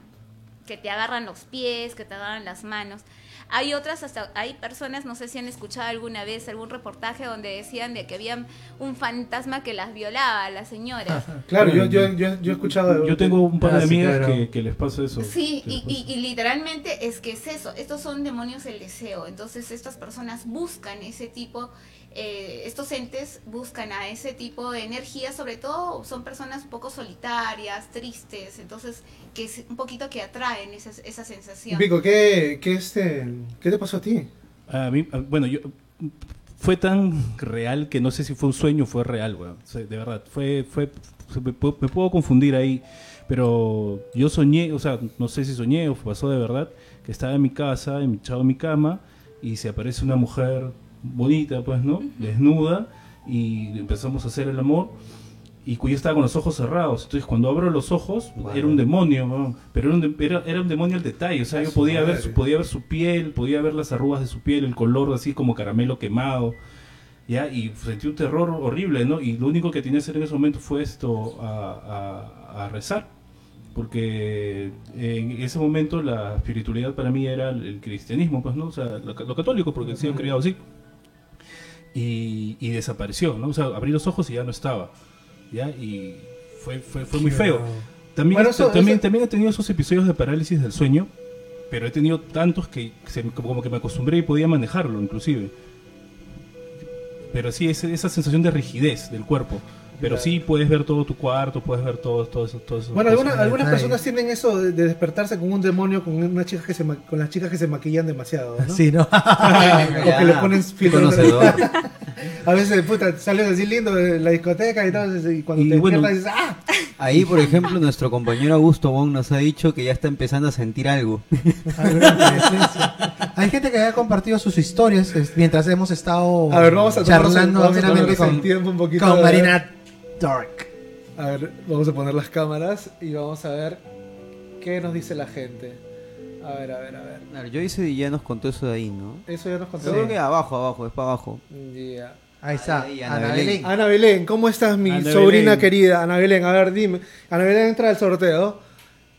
que te agarran los pies, que te agarran las manos. Hay otras, hasta hay personas, no sé si han escuchado alguna vez algún reportaje donde decían de que había un fantasma que las violaba a las señoras. *laughs* Claro, yo, yo, yo, yo he escuchado. de- Yo tengo un par de Ah, sí, amigas claro. que, que les pasa eso. Sí, y, y- y literalmente es que es eso, estos son demonios del deseo, entonces estas personas buscan ese tipo, eh, estos entes buscan a ese tipo de energía, sobre todo son personas un poco solitarias, tristes, entonces que es un poquito que atraen esa, esa sensación. Vico, ¿qué, qué, este, ¿qué te pasó a ti? A mí, bueno, yo fue tan real que no sé si fue un sueño o fue real. O sea, de verdad, fue, fue, me, me puedo confundir ahí, pero yo soñé, o sea, no sé si soñé o pasó de verdad, que estaba en mi casa, en mi- echado en mi cama, y se aparece una mujer bonita, pues, ¿no? Desnuda, y empezamos a hacer el amor. Y yo estaba con los ojos cerrados. Entonces, cuando abro los ojos, era un demonio, pero era un, de- era, era un demonio al detalle. O sea, A yo podía ver, su, podía ver su piel, podía ver las arrugas de su piel, el color así como caramelo quemado. ¿ya? Y sentí un terror horrible, ¿no? Y lo único que tenía que hacer en ese momento fue esto, a, a- a rezar. Porque en ese momento la espiritualidad para mí era el, el cristianismo, pues, ¿no? O sea, lo, lo católico, porque he sido criado así. Y, y desapareció, ¿no? O sea, abrí los ojos y ya no estaba. ¿Ya? Y fue, fue, fue muy feo. También, Bueno, eso- también, eso- también he tenido esos episodios de parálisis del sueño, pero he tenido tantos que se- como que me acostumbré y podía manejarlo, inclusive. Pero sí, esa sensación de rigidez del cuerpo. Pero sí puedes ver todo tu cuarto, puedes ver todo, todo eso. Todo eso Bueno, cosas. algunas, personas tienen eso de, de despertarse con un demonio, con una chica que se ma- con las chicas que se maquillan demasiado, ¿no? *laughs* Sí, ¿no? *laughs* O que le ponen filtro. *laughs* A veces, puta, sales así lindo de la discoteca y todo, y cuando Y te bueno, dices, ¡ah! Ahí, por ejemplo, nuestro compañero Augusto Wong nos ha dicho que ya está empezando a sentir algo. Alguna. Hay gente que ha compartido sus historias mientras hemos estado A ver, vamos a charlando vamos a con, tiempo un poquito con Marina Dark. A ver, vamos a poner las cámaras y vamos a ver qué nos dice la gente. A ver, a ver, a ver. Claro, yo hice y ya nos contó eso de ahí, ¿no? Eso ya nos contó. Yo creo que abajo, abajo, es para abajo. Ya. Ahí está, Ahí, Ana, Ana Belén. Belén. Ana Belén, ¿cómo estás, mi Ana sobrina Belén. querida? Ana Belén, a ver, dime. Ana Belén entra al sorteo.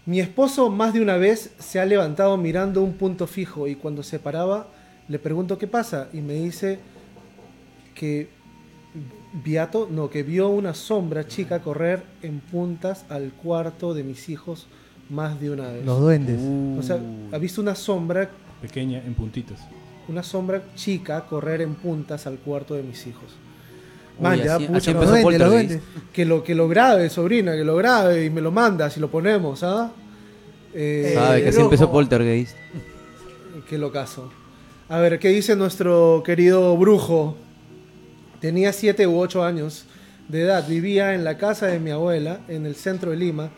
Mi esposo más de una vez se ha levantado mirando un punto fijo y cuando se paraba le pregunto qué pasa y me dice que Viato, no, que vio una sombra chica correr en puntas al cuarto de mis hijos más de una vez. Los duendes. O sea, ha visto una sombra, Pequeña en puntitas. una sombra chica correr en puntas al cuarto de mis hijos. Man, ya, pucha, Los duendes, los duendes. que lo, que lo grabe, sobrina, que lo grabe y me lo mandas y lo ponemos, ¿ah? Eh, Sabe que así empezó Poltergeist. Qué locazo. A ver, ¿qué dice nuestro querido brujo? Tenía 7 u 8 años de edad. Vivía en la casa de mi abuela, en el centro de Lima.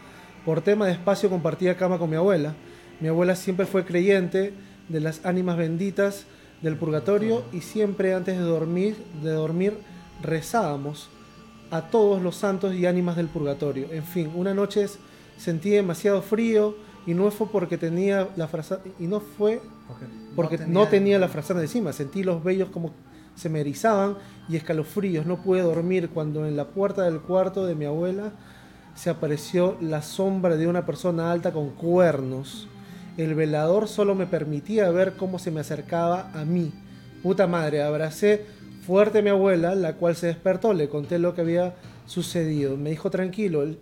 Por tema de espacio compartía cama con mi abuela. Mi abuela siempre fue creyente de las ánimas benditas del purgatorio y siempre antes de dormir, de dormir rezábamos a todos los santos y ánimas del purgatorio. En fin, una noche sentí demasiado frío y no fue porque tenía la y no fue porque no tenía, la frazada encima. Sentí los vellos como se me erizaban y escalofríos. No pude dormir cuando en la puerta del cuarto de mi abuela se apareció la sombra de una persona alta con cuernos. El velador solo me permitía ver cómo se me acercaba a mí. Puta madre, abracé fuerte a mi abuela, la cual se despertó. Le conté lo que había sucedido. Me dijo tranquilo, él,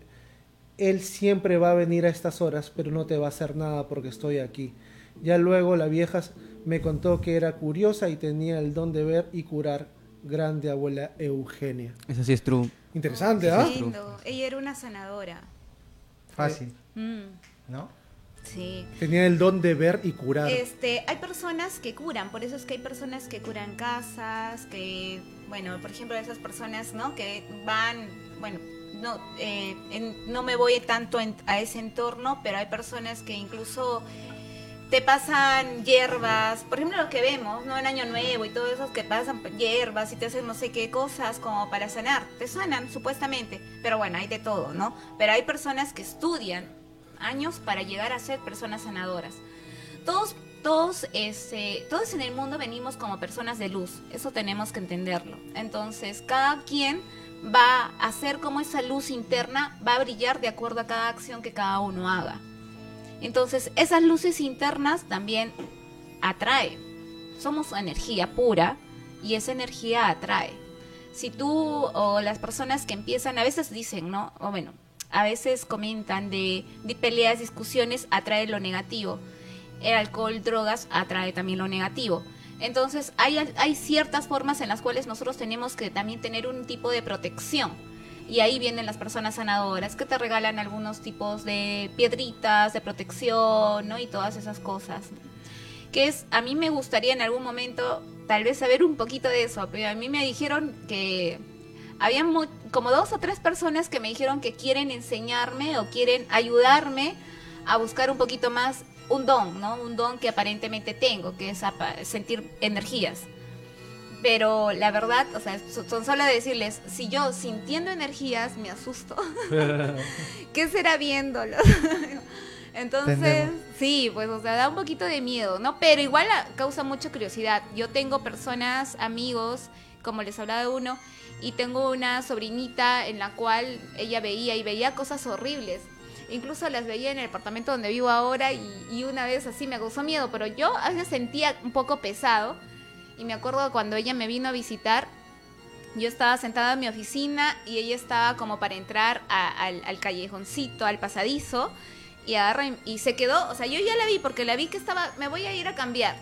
él siempre va a venir a estas horas, pero no te va a hacer nada porque estoy aquí. Ya luego la vieja me contó que era curiosa y tenía el don de ver y curar. Grande abuela Eugenia. Eso sí es true. Interesante, ¿ah? Lindo. Ella era una sanadora. Fácil, Mm, ¿no? sí. Tenía el don de ver y curar. Este, hay personas que curan, por eso es que hay personas que curan casas, que, bueno, por ejemplo, esas personas, ¿no? Que van, bueno, no, eh, en- no me voy tanto en- a ese entorno, pero hay personas que incluso te pasan hierbas, por ejemplo, lo que vemos, ¿no? En Año Nuevo y todo eso, que pasan hierbas y te hacen no sé qué cosas como para sanar. Te sanan, supuestamente, pero bueno, hay de todo, ¿no? Pero hay personas que estudian años para llegar a ser personas sanadoras todos, todos, este, todos en el mundo venimos como personas de luz. Eso tenemos que entenderlo. Entonces, cada quien va a hacer como esa luz interna va a brillar de acuerdo a cada acción que cada uno haga. Entonces, esas luces internas también atraen. Somos energía pura y esa energía atrae. Si tú o las personas que empiezan, a veces dicen, ¿no? O bueno, a veces comentan de, de peleas, discusiones, atrae lo negativo. El alcohol, drogas, atrae también lo negativo. Entonces, hay, hay ciertas formas en las cuales nosotros tenemos que también tener un tipo de protección. Y ahí vienen las personas sanadoras que te regalan algunos tipos de piedritas, de protección, ¿no? Y todas esas cosas. Que es, a mí me gustaría en algún momento tal vez saber un poquito de eso, pero a mí me dijeron que había como dos o tres personas que me dijeron que quieren enseñarme o quieren ayudarme a buscar un poquito más un don, ¿no? Un don que aparentemente tengo, que es sentir energías. Pero la verdad, o sea, so- son solo decirles, si yo sintiendo energías me asusto, *laughs* ¿qué será viéndolo? *laughs* Entonces, Entendemos. sí, pues, o sea, da un poquito de miedo, ¿no? Pero igual causa mucha curiosidad. Yo tengo personas, amigos, como les hablaba de uno, y tengo una sobrinita en la cual ella veía y veía cosas horribles. Incluso las veía en el apartamento donde vivo ahora y, y una vez así me causó miedo, pero yo a veces sentía un poco pesado. Y me acuerdo cuando ella me vino a visitar, yo estaba sentada en mi oficina y ella estaba como para entrar al, al callejoncito, al pasadizo, y agarra y, y se quedó, o sea, yo ya la vi porque la vi que estaba, me voy a ir a cambiar,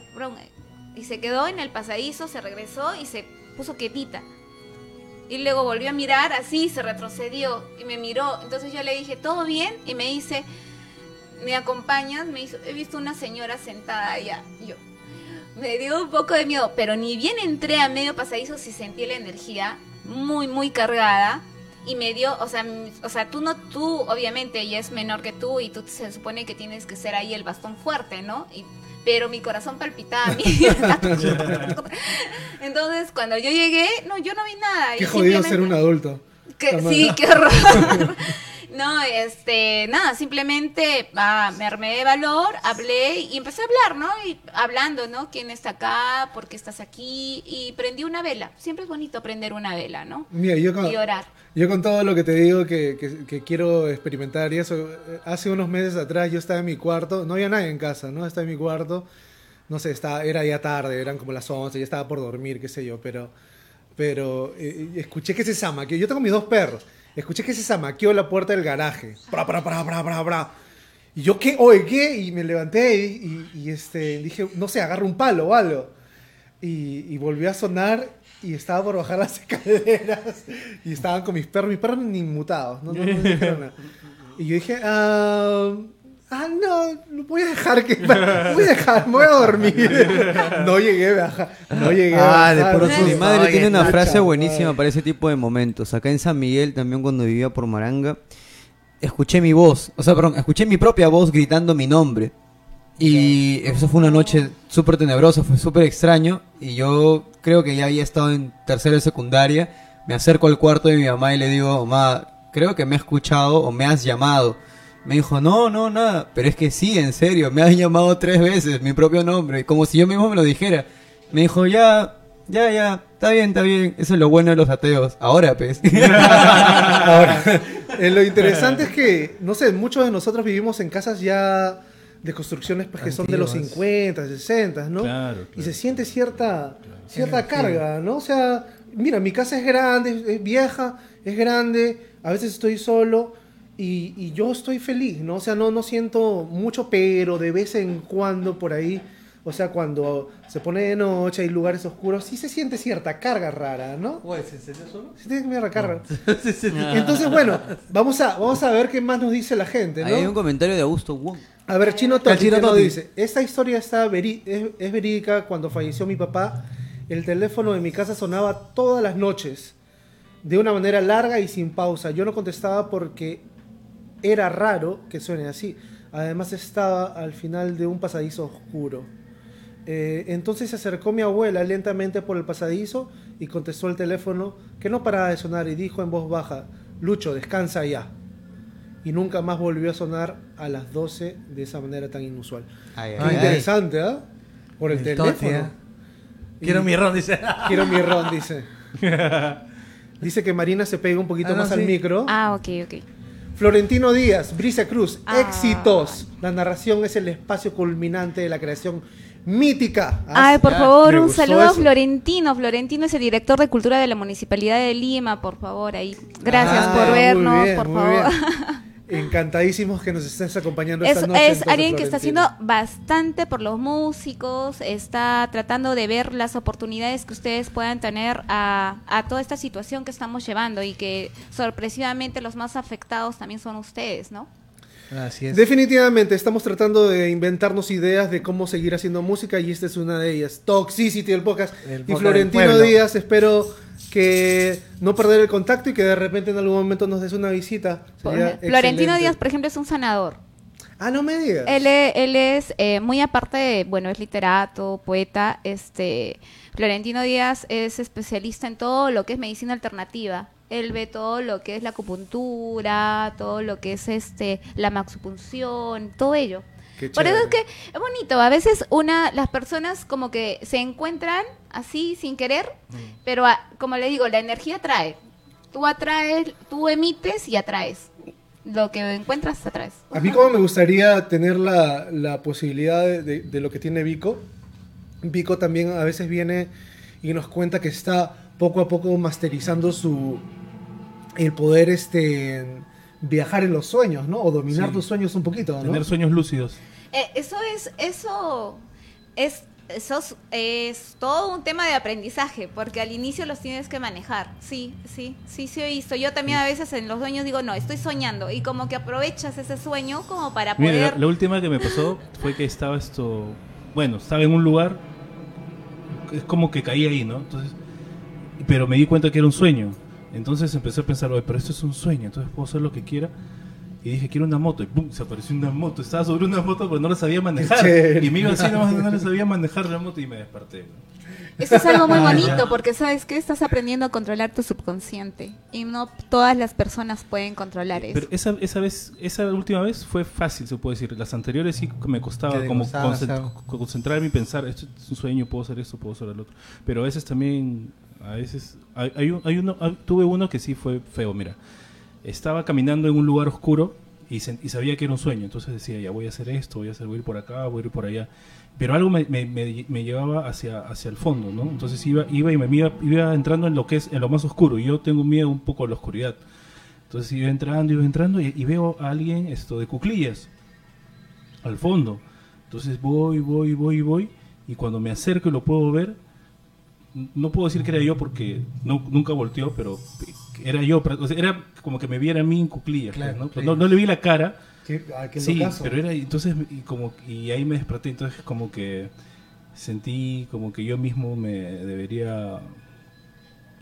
y se quedó en el pasadizo, se regresó y se puso quietita. Y luego volvió a mirar así, se retrocedió y me miró. Entonces yo le dije, ¿todo bien? Y me dice, ¿me acompañas? Me hizo, he visto una señora sentada allá. Y yo, me dio un poco de miedo, pero ni bien entré a medio pasadizo si sentí la energía muy, muy cargada. Y me dio, o sea, o sea, tú no, tú obviamente ella es menor que tú y tú se supone que tienes que ser ahí el bastón fuerte, ¿no? Y, pero mi corazón palpitaba a mí. *laughs* Entonces, cuando yo llegué, no, yo no vi nada. Qué jodido ser un adulto. que, sí, qué horror. *laughs* No, este, nada, simplemente ah, me armé de valor, hablé y empecé a hablar, ¿no? Y hablando, ¿no? ¿Quién está acá? ¿Por qué estás aquí? Y prendí una vela. Siempre es bonito prender una vela, ¿no? Mira, yo con, Y orar. yo con todo lo que te digo que, que- que quiero experimentar y eso, eh, hace unos meses atrás yo estaba en mi cuarto, no había nadie en casa, ¿no? Estaba en mi cuarto, no sé, estaba, era ya tarde, eran como las 11, ya estaba por dormir, qué sé yo, pero, pero eh, escuché que se zamaqueó, yo tengo mis dos perros, escuché que se zamaqueó la puerta del garaje, bra, bra, bra, bra, bra, bra. Y yo, ¿qué? Oye, ¿qué? Y me levanté y, este, dije, no sé, agarro un palo o algo. Y, volvió a sonar y estaba por bajar las *laughs* escaleras y estaban con mis perros, mis perros ni inmutados, no, no, dijeron nada. Y yo dije, ah, ah, no, voy a dejar que, voy a dejar, me voy a dormir. No llegué a bajar, no llegué Ah, de Mi madre Oye, tiene una frase madre. buenísima para ese tipo de momentos. Acá en San Miguel, también cuando vivía por Maranga, escuché mi voz, o sea, perdón, escuché mi propia voz gritando mi nombre. Y eso fue una noche súper tenebrosa, fue súper extraño. Y yo creo que ya había estado en tercero de secundaria. Me acerco al cuarto de mi mamá y le digo, mamá, creo que me has escuchado o me has llamado. Me dijo, no, no, nada. Pero es que sí, en serio, me has llamado tres veces mi propio nombre, como si yo mismo me lo dijera. Me dijo, ya, ya, ya, está bien, está bien. Eso es lo bueno de los ateos. Ahora, pues. *laughs* Ahora, eh, lo interesante es que, no sé, muchos de nosotros vivimos en casas ya de construcciones pues, que son de los Antiguas. 50, 60, ¿no? Claro, Y se siente cierta, cierta carga, ¿no? O sea, mira, mi casa es grande, es vieja, es grande, a veces estoy solo y, y yo estoy feliz, ¿no? O sea, no, no siento mucho, pero de vez en cuando por ahí, o sea, cuando se pone de noche, hay lugares oscuros, sí se siente cierta carga rara, ¿no? ¿Se encendió solo? Sí, tiene mierda carga. *laughs* Entonces, bueno, vamos a, vamos a ver qué más nos dice la gente, Ahí hay un ¿no? comentario de Augusto Wong. A ver, Chino El Totti, Chino ¿qué nos Totti. dice? Esta historia está veri- es, es verídica. Cuando falleció mi papá, el teléfono de mi casa sonaba todas las noches, de una manera larga y sin pausa. Yo no contestaba porque era raro que suene así. Además estaba al final de un pasadizo oscuro. Eh, entonces se acercó mi abuela lentamente por el pasadizo y contestó el teléfono que no paraba de sonar y dijo en voz baja, Lucho, descansa ya. Y nunca más volvió a sonar a las 12 de esa manera tan inusual. Ay, Qué ay, interesante, ¿ah? Por el, El teléfono. ¿eh? Y- Quiero mi ron, dice. *laughs* Quiero mi ron, dice. Dice que Marina se pega un poquito Ah, no, más al sí. micro. Ah, ok, ok. Florentino Díaz, Brisa Cruz, Ah. éxitos. La narración es el espacio culminante de la creación mítica. Ah, Ay, por ya, favor, un saludo a. Florentino. Florentino es el director de cultura de la Municipalidad de Lima, por favor, ahí. Gracias Ah, por vernos, bien, por favor. *laughs* Encantadísimos que nos estés acompañando Es, esta noche. es entonces, alguien que está haciendo bastante por los músicos, está tratando de ver las oportunidades que ustedes puedan tener a, a toda esta situación que estamos llevando y que sorpresivamente los más afectados también son ustedes, ¿no? Así es. Definitivamente, estamos tratando de inventarnos ideas de cómo seguir haciendo música y esta es una de ellas. Toxicity, el podcast. El y Florentino. Díaz, espero que no perder el contacto y que de repente en algún momento nos des una visita. Sería Florentino. Díaz, por ejemplo, es un sanador. Ah, no me digas. Él, él es eh, muy aparte de, bueno, es literato, poeta, este, Florentino Díaz es especialista en todo lo que es medicina alternativa. Él ve todo lo que es la acupuntura, todo lo que es este, la maxopunción, todo ello. Por eso es que es bonito, a veces una, las personas como que se encuentran así sin querer, pero a- como le digo, la energía atrae. Tú atraes, tú emites y atraes. Lo que encuentras, atraes. A mí como me gustaría tener la, la posibilidad de, de- de lo que tiene Vico. Vico también a veces viene y nos cuenta que está poco a poco masterizando su el poder este viajar en los sueños, ¿no? O dominar Sí. tus sueños un poquito, ¿no? Tener sueños lúcidos. Eh, eso es, eso es, eso es, es todo un tema de aprendizaje, porque al inicio los tienes que manejar. Sí, sí, sí, sí he visto. Yo también a veces en los sueños digo, no, estoy soñando, y como que aprovechas ese sueño como para Mira, poder. la, la última que me pasó fue que estaba esto. Bueno, estaba en un lugar es como que caí ahí, ¿no? Entonces, pero me di cuenta que era un sueño. Entonces empecé a pensar, oye, pero esto es un sueño, entonces puedo hacer lo que quiera. Y dije, quiero una moto. Y pum, se apareció una moto. Estaba sobre una moto, pero no la sabía manejar. Y me iba así, nomás no la sabía manejar la moto y me desperté. ¿no? Esto es algo muy Ah, bonito porque sabes que estás aprendiendo a controlar tu subconsciente y no todas las personas pueden controlar eso. Pero esa, esa vez, esa última vez fue fácil, se puede decir. Las anteriores sí que me costaba como costaba, concent- claro. co- concentrarme y pensar, esto es un sueño, puedo hacer esto, puedo hacer el otro. Pero a veces también, a veces, hay, hay hay uno, hay- tuve uno que sí fue feo, mira. Estaba caminando en un lugar oscuro y, sen- y sabía que era un sueño, entonces decía, ya voy a hacer esto, voy a, hacer, voy a ir por acá, voy a ir por allá. Pero algo me, me- me- me llevaba hacia, hacia el fondo, ¿no? Entonces iba, iba y me iba, iba entrando en lo que es, en lo más oscuro. Y yo tengo miedo un poco a la oscuridad. Entonces iba entrando, iba entrando y, y veo a alguien esto de cuclillas al fondo. Entonces voy, voy, voy, voy y cuando me acerco y lo puedo ver, no puedo decir que era yo porque no, nunca volteó, pero era yo, pero, o sea, era como que me viera a mí en cuclillas, pues, Claro, ¿no? sí. no, no le vi la cara, Qué, ah, qué sí, locazo. pero era entonces y como y ahí me desperté, entonces como que sentí como que yo mismo me debería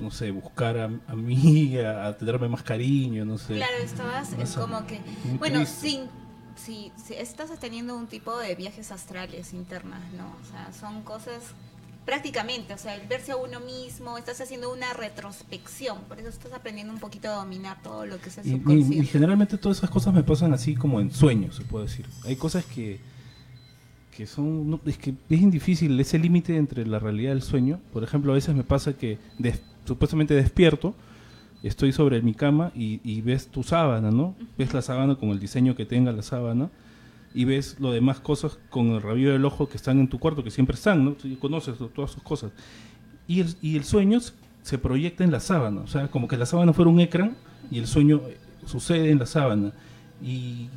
no sé, buscar a, a mí, *laughs* a, a tenerme más cariño, no sé. Claro, estabas No es como que, bueno, sin, si, si estás teniendo un tipo de viajes astrales internas, ¿no? O sea, son cosas prácticamente, o sea, el verse a uno mismo, estás haciendo una retrospección, por eso estás aprendiendo un poquito a dominar todo lo que es el Y, y- y subconsciente. generalmente todas esas cosas me pasan así como en sueños, se puede decir. Hay cosas que, que son... no, es que es difícil ese límite entre la realidad y el sueño. Por ejemplo, a veces me pasa que des- supuestamente despierto, estoy sobre mi cama y, y ves tu sábana, ¿no? Ves la sábana con el diseño que tenga la sábana y ves lo demás cosas con el rabillo del ojo que están en tu cuarto, que siempre están, ¿no? Tú conoces todas sus cosas. Y el, y el sueño se proyecta en la sábana, o sea, como que la sábana fuera un ecran y el sueño eh, sucede en la sábana. Y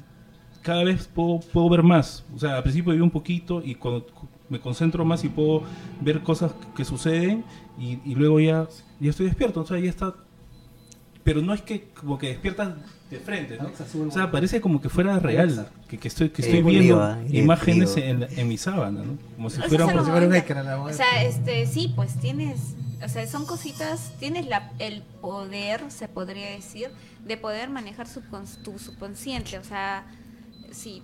cada vez puedo, puedo ver más. O sea, al principio vi un poquito y cuando cu- me concentro más y puedo ver cosas que suceden y, y luego ya, ya estoy despierto, o sea, ya está. Pero no es que como que despiertas de frente, ¿no? O sea, parece como que fuera real, que, que estoy, que estoy Eh, viendo imágenes en, la- en mi sábana, ¿no? Como si Eso fuera algo si fuera un bonito. ecran, la O sea, este, sí, pues tienes, o sea, son cositas, tienes la, el poder, se podría decir, de poder manejar subcons- tu subconsciente. O sea, sí,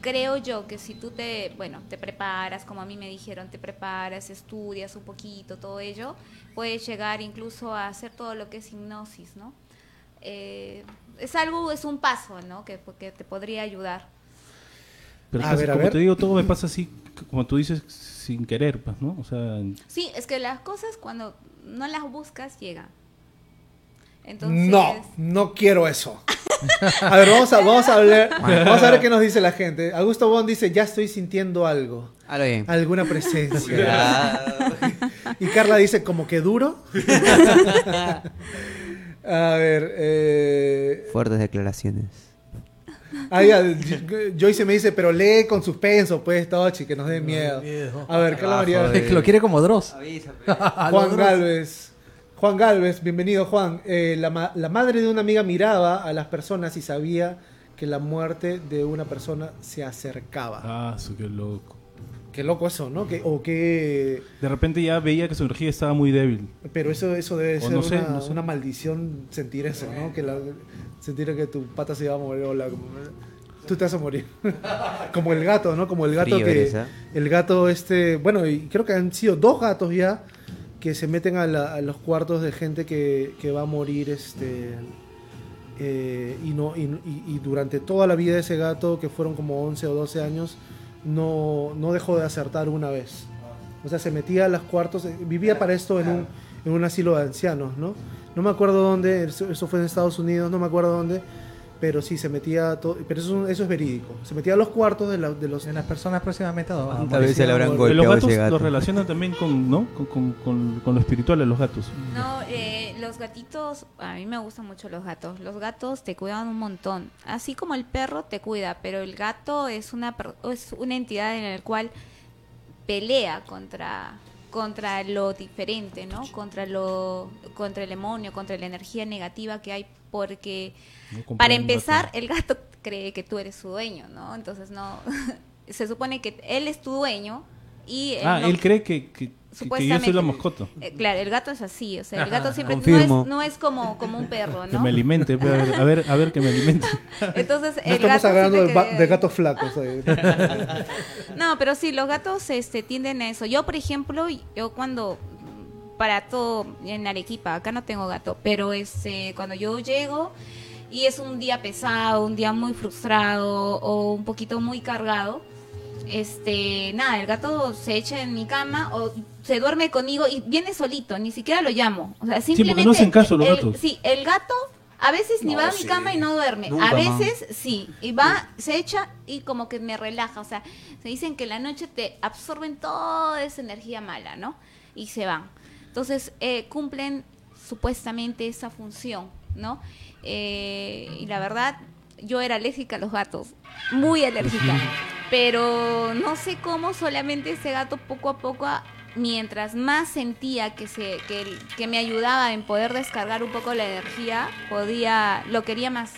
creo yo que si tú te, bueno, te preparas, como a mí me dijeron, te preparas, estudias un poquito, todo ello, puedes llegar incluso a hacer todo lo que es hipnosis, ¿no? Eh, es algo, es un paso, ¿no? Que, que te podría ayudar. Pero A casi, ver, a como ver. te digo, todo me pasa así, como tú dices, sin querer, pues, ¿no? O sea, Sí, es que las cosas cuando no las buscas llegan. Entonces, No, no quiero eso. *laughs* A ver, vamos a, vamos a hablar, vamos a ver qué nos dice la gente. Augusto Bond dice, ya estoy sintiendo algo, bien. alguna presencia. *laughs* Ah, *laughs* Y Carla dice, como que duro. A ver, eh, Fuertes declaraciones. ah, ya, Joyce me dice, pero lee con suspenso, pues, Tochi, que nos dé miedo. A ver, Carla María. Es que lo quiere como Dross. *laughs* Juan Galvez. Juan Galvez, bienvenido Juan. Eh, la, ma- la madre de una amiga miraba a las personas y sabía que la muerte de una persona se acercaba. ah, su qué loco. Qué loco eso, ¿no? Que, o que... De repente ya veía que su energía estaba muy débil. Pero eso, eso debe O ser no sé, una, no sé. una maldición sentir eso, ¿no? Que la- sentir que tu pata se va a morir o la- tú te vas a morir. *laughs* Como el gato, ¿no? Como el gato Frío que... eres, ¿ah? El gato este... Bueno, y creo que han sido dos gatos ya que se meten a, la- a los cuartos de gente que, que va a morir este... eh, y, no, y, y- y durante toda la vida de ese gato, que fueron como 11 o 12 años, no, no dejó de acertar una vez. O sea, se metía a los cuartos, eh, vivía para esto en un, en un asilo de ancianos, ¿no? No me acuerdo dónde, eso fue en Estados Unidos, no me acuerdo dónde, pero sí, se metía, todo, pero eso, eso es verídico. Se metía a los cuartos de, la- de los... En las personas próximamente a- a ¿Cuántas morir. veces le habrán Pero los golpeado gatos ese gato? los relacionan también con, ¿no? Con, con, con- con lo espiritual de los gatos. no, eh, los gatitos, a mí me gustan mucho los gatos. Los gatos te cuidan un montón. Así como el perro te cuida, pero el gato es una, es una entidad en la cual pelea contra contra lo diferente, ¿no? Contra lo contra el demonio, contra la energía negativa que hay porque Para empezar, el gato cree que tú eres su dueño, ¿no? Entonces no, *laughs* se supone que él es tu dueño y él Ah, no- él cree que, que, yo soy la mascota. Eh, claro, el gato es así, o sea, el gato siempre no es, no es como, como un perro, Que me alimente, pe, a ver, a ver, a ver que me alimente. *laughs* Entonces, No estamos gato hablando de, que- gatos *laughs* flacos. eh. No, pero sí, los gatos este, tienden a eso. Yo, por ejemplo, yo cuando para todo en Arequipa, acá no tengo gato, pero este, cuando yo llego y es un día pesado, un día muy frustrado o un poquito muy cargado, este, nada, el gato se echa en mi cama o se duerme conmigo y viene solito, ni siquiera lo llamo. O sea, porque simplemente no hacen caso los el- gatos. Sí, el gato a veces ni No, va a mi sí. cama y no duerme. Nunca, a veces sí, y va, se echa y como que me relaja. O sea, se dicen que la noche te absorben toda esa energía mala, ¿no? Y se van. Entonces, eh, cumplen supuestamente esa función, ¿no? Eh, y la verdad, yo era alérgica a los gatos, muy alérgica. Pero no sé cómo solamente ese gato poco a poco, mientras más sentía que, se, que, que me ayudaba en poder descargar un poco la energía, podía, lo quería más.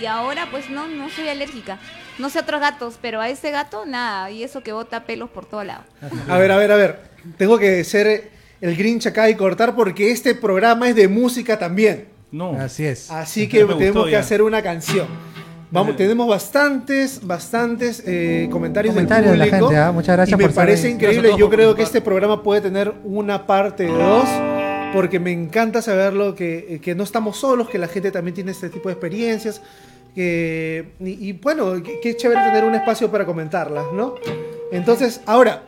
Y ahora pues no, no soy alérgica. No sé otros gatos, pero a ese gato nada. Y eso que bota pelos por todo lado. A ver, a ver, a ver. Tengo que ser el Grinch acá y cortar porque este programa es de música también. No. Así es. Así que gustó tenemos que ya. hacer una canción. Vamos, tenemos bastantes, bastantes eh, comentarios, Comentarios de la gente, ¿ah? Muchas gracias Y me por parece increíble. Yo creo que este programa puede tener una parte dos, porque me encanta saberlo que, que no estamos solos, que la gente también tiene este tipo de experiencias. Que, y, y bueno, qué chévere tener un espacio para comentarlas, ¿no? Entonces, ahora,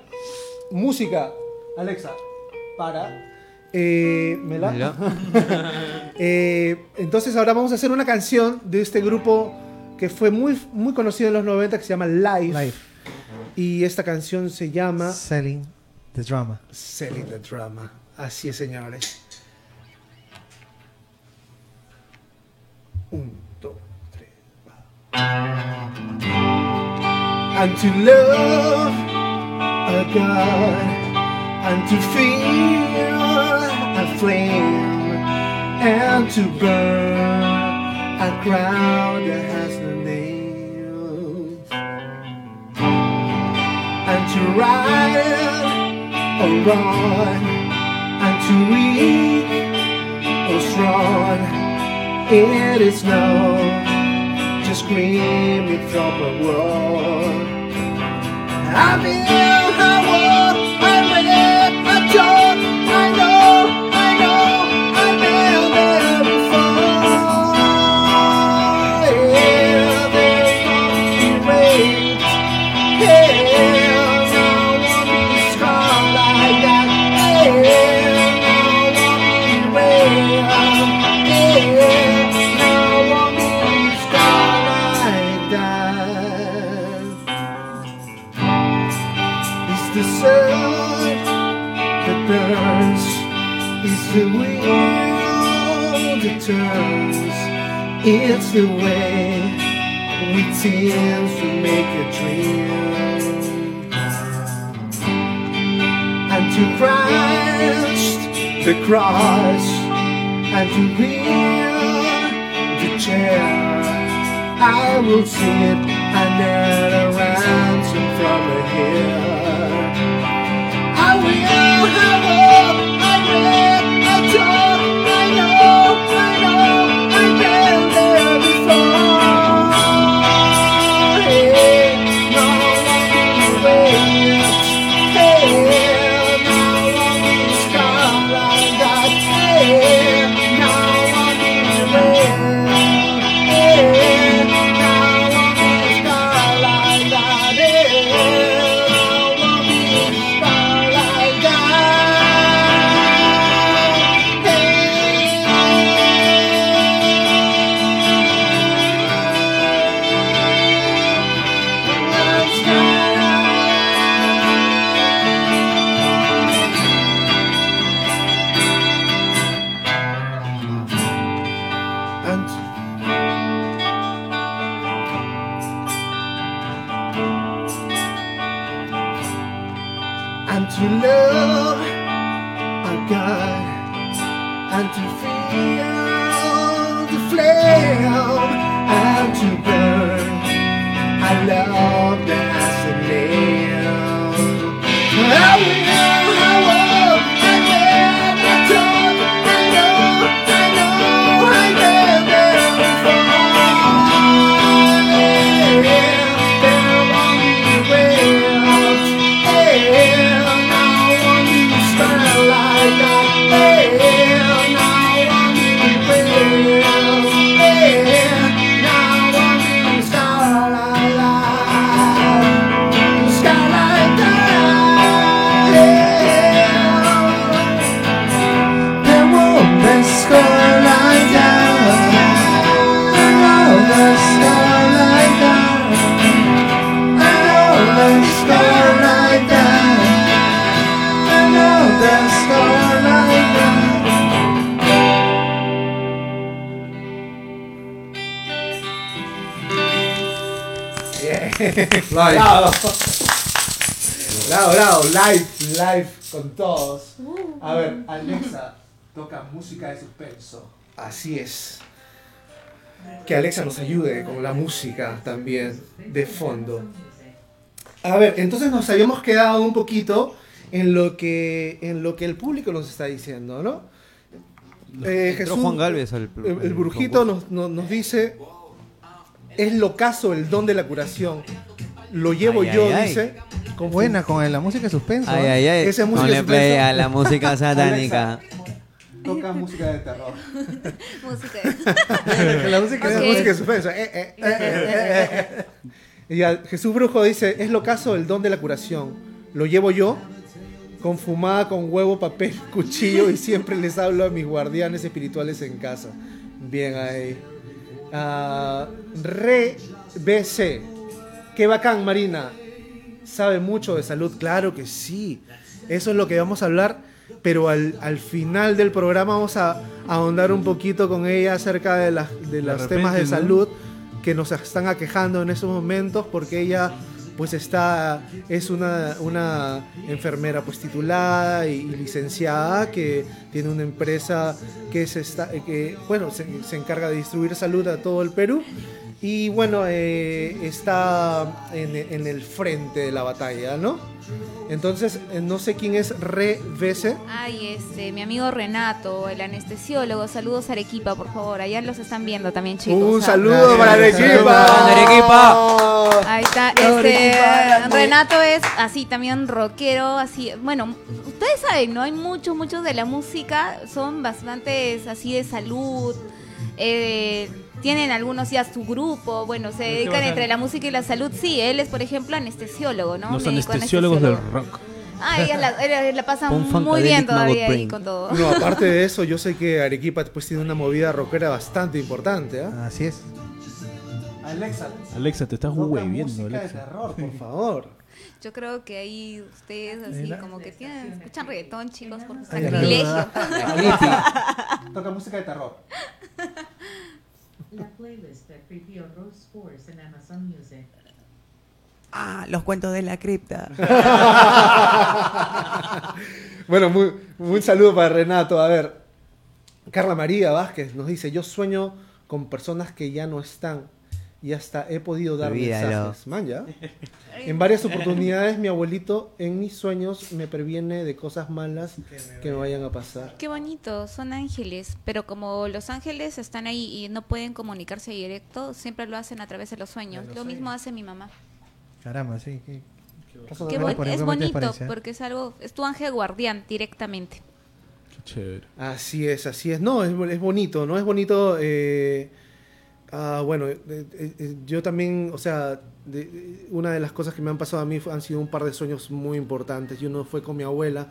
música. Alexa, para. Eh, ¿me la? *laughs* Eh, entonces ahora vamos a hacer una canción de este grupo que fue muy, muy conocido en los 90 que se llama Live. Live. Y esta canción se llama Selling the drama. Selling the Drama. Así es, señores. Un, dos, tres, va. And to love a God and to feel a flame and to burn. A crown that has no name and to ride or run and to weak or strong it is no just screaming from a wall I feel I walk, the sun that burns. It's the wheel that turns. It's the way we tend to make a dream. And to Christ the cross and to hear the chair. I will sit and a ransom from a hill. I will Live, con todos. A ver, Alexa *laughs* toca música de suspenso. Así es. Que Alexa nos ayude con la música también de fondo. A ver, entonces nos habíamos quedado un poquito en lo que, en lo que el público nos está diciendo, ¿no? Eh, Entró Juan Galvez al el, el brujito nos, nos- nos dice, es lo caso el don de la curación. Lo llevo Ay, yo, ay, ay. dice. con Buena con la música de suspenso. Ay, ¿eh? ay, ay. Esa música Ponle play a la música *laughs* satánica. Toca música de terror. *laughs* Música. *laughs* la música Ok. es música de suspenso. Eh, eh, eh, eh, eh, eh. Y Jesús Brujo dice, es lo caso el don de la curación. Lo llevo yo, con fumada, con huevo, papel, cuchillo, y siempre les hablo a mis guardianes espirituales en casa. Bien ahí. Ah, Re BC. Qué bacán, Marina. Sabe mucho de salud, claro que sí. Eso es lo que vamos a hablar, pero al, al final del programa vamos a, ahondar un poquito con ella acerca de, las de los temas de ¿no? salud que nos están aquejando en esos momentos, porque ella pues está, es una, una enfermera pues titulada y, y licenciada que tiene una empresa que se está, que bueno, se, se encarga de distribuir salud a todo el Perú y bueno, eh, está en, en el frente de la batalla, ¿no? Entonces, eh, no sé quién es Re Vese. Ay, este, mi amigo Renato, el anestesiólogo. Saludos a Arequipa, por favor. Allá los están viendo también, chicos. Un saludo para Arequipa. Arequipa. Ahí está, este. Renato es así también rockero, así, bueno, ustedes saben, ¿no? Hay muchos, muchos de la música, son bastantes así de salud, eh, tienen algunos ya su grupo, bueno, se dedican entre la música y la salud, sí, él es por ejemplo anestesiólogo, ¿no? Los Médico anestesiólogos del rock. Ah, ellas la, ellas la pasan muy bien todavía ahí con todo. No, aparte de *laughs* eso, yo sé que Arequipa pues tiene una movida rockera bastante importante, ¿ah? Así es. Alexa, Alexa, te estás toca hueviendo, música de Alexa. terror, por favor. Yo creo que ahí ustedes así como que tienen, escuchan reggaetón, chicos, por sacrilegio. Toca música de terror. *laughs* La playlist de Creepy Horror Scores en Amazon Music. Ah, los cuentos de la cripta. *laughs* Bueno, muy, un saludo para Renato. A ver, Carla María Vázquez nos dice, yo sueño con personas que ya no están y hasta he podido dar Olvídalo. mensajes. Man, ya. En varias oportunidades mi abuelito en mis sueños me previene de cosas malas que me vayan a pasar. Qué bonito, son ángeles, pero como los ángeles están ahí y no pueden comunicarse directo, siempre lo hacen a través de los sueños. lo mismo hace mi mamá. Caramba, sí. qué- Qué Bueno, es bonito porque es algo, es tu ángel guardián directamente. Qué chévere. Así es, así es. No, es, es bonito, ¿no? Es bonito. eh, ah, bueno, eh, eh, eh, yo también, o sea, una de las cosas que me han pasado a mí han sido un par de sueños muy importantes. Y uno fue con mi abuela.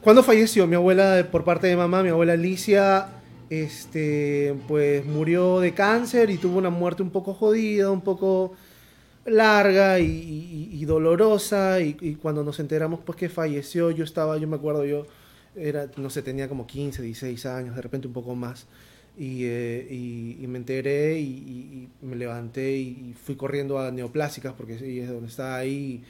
Cuando falleció mi abuela por parte de mamá, mi abuela Alicia, este, pues murió de cáncer y tuvo una muerte un poco jodida, un poco larga y dolorosa y, y cuando nos enteramos pues que falleció yo estaba yo me acuerdo yo era no sé tenía como 15 16 años de repente un poco más y, eh, y- y me enteré y, y- me levanté y, fui corriendo a Neoplásicas porque es donde estaba ahí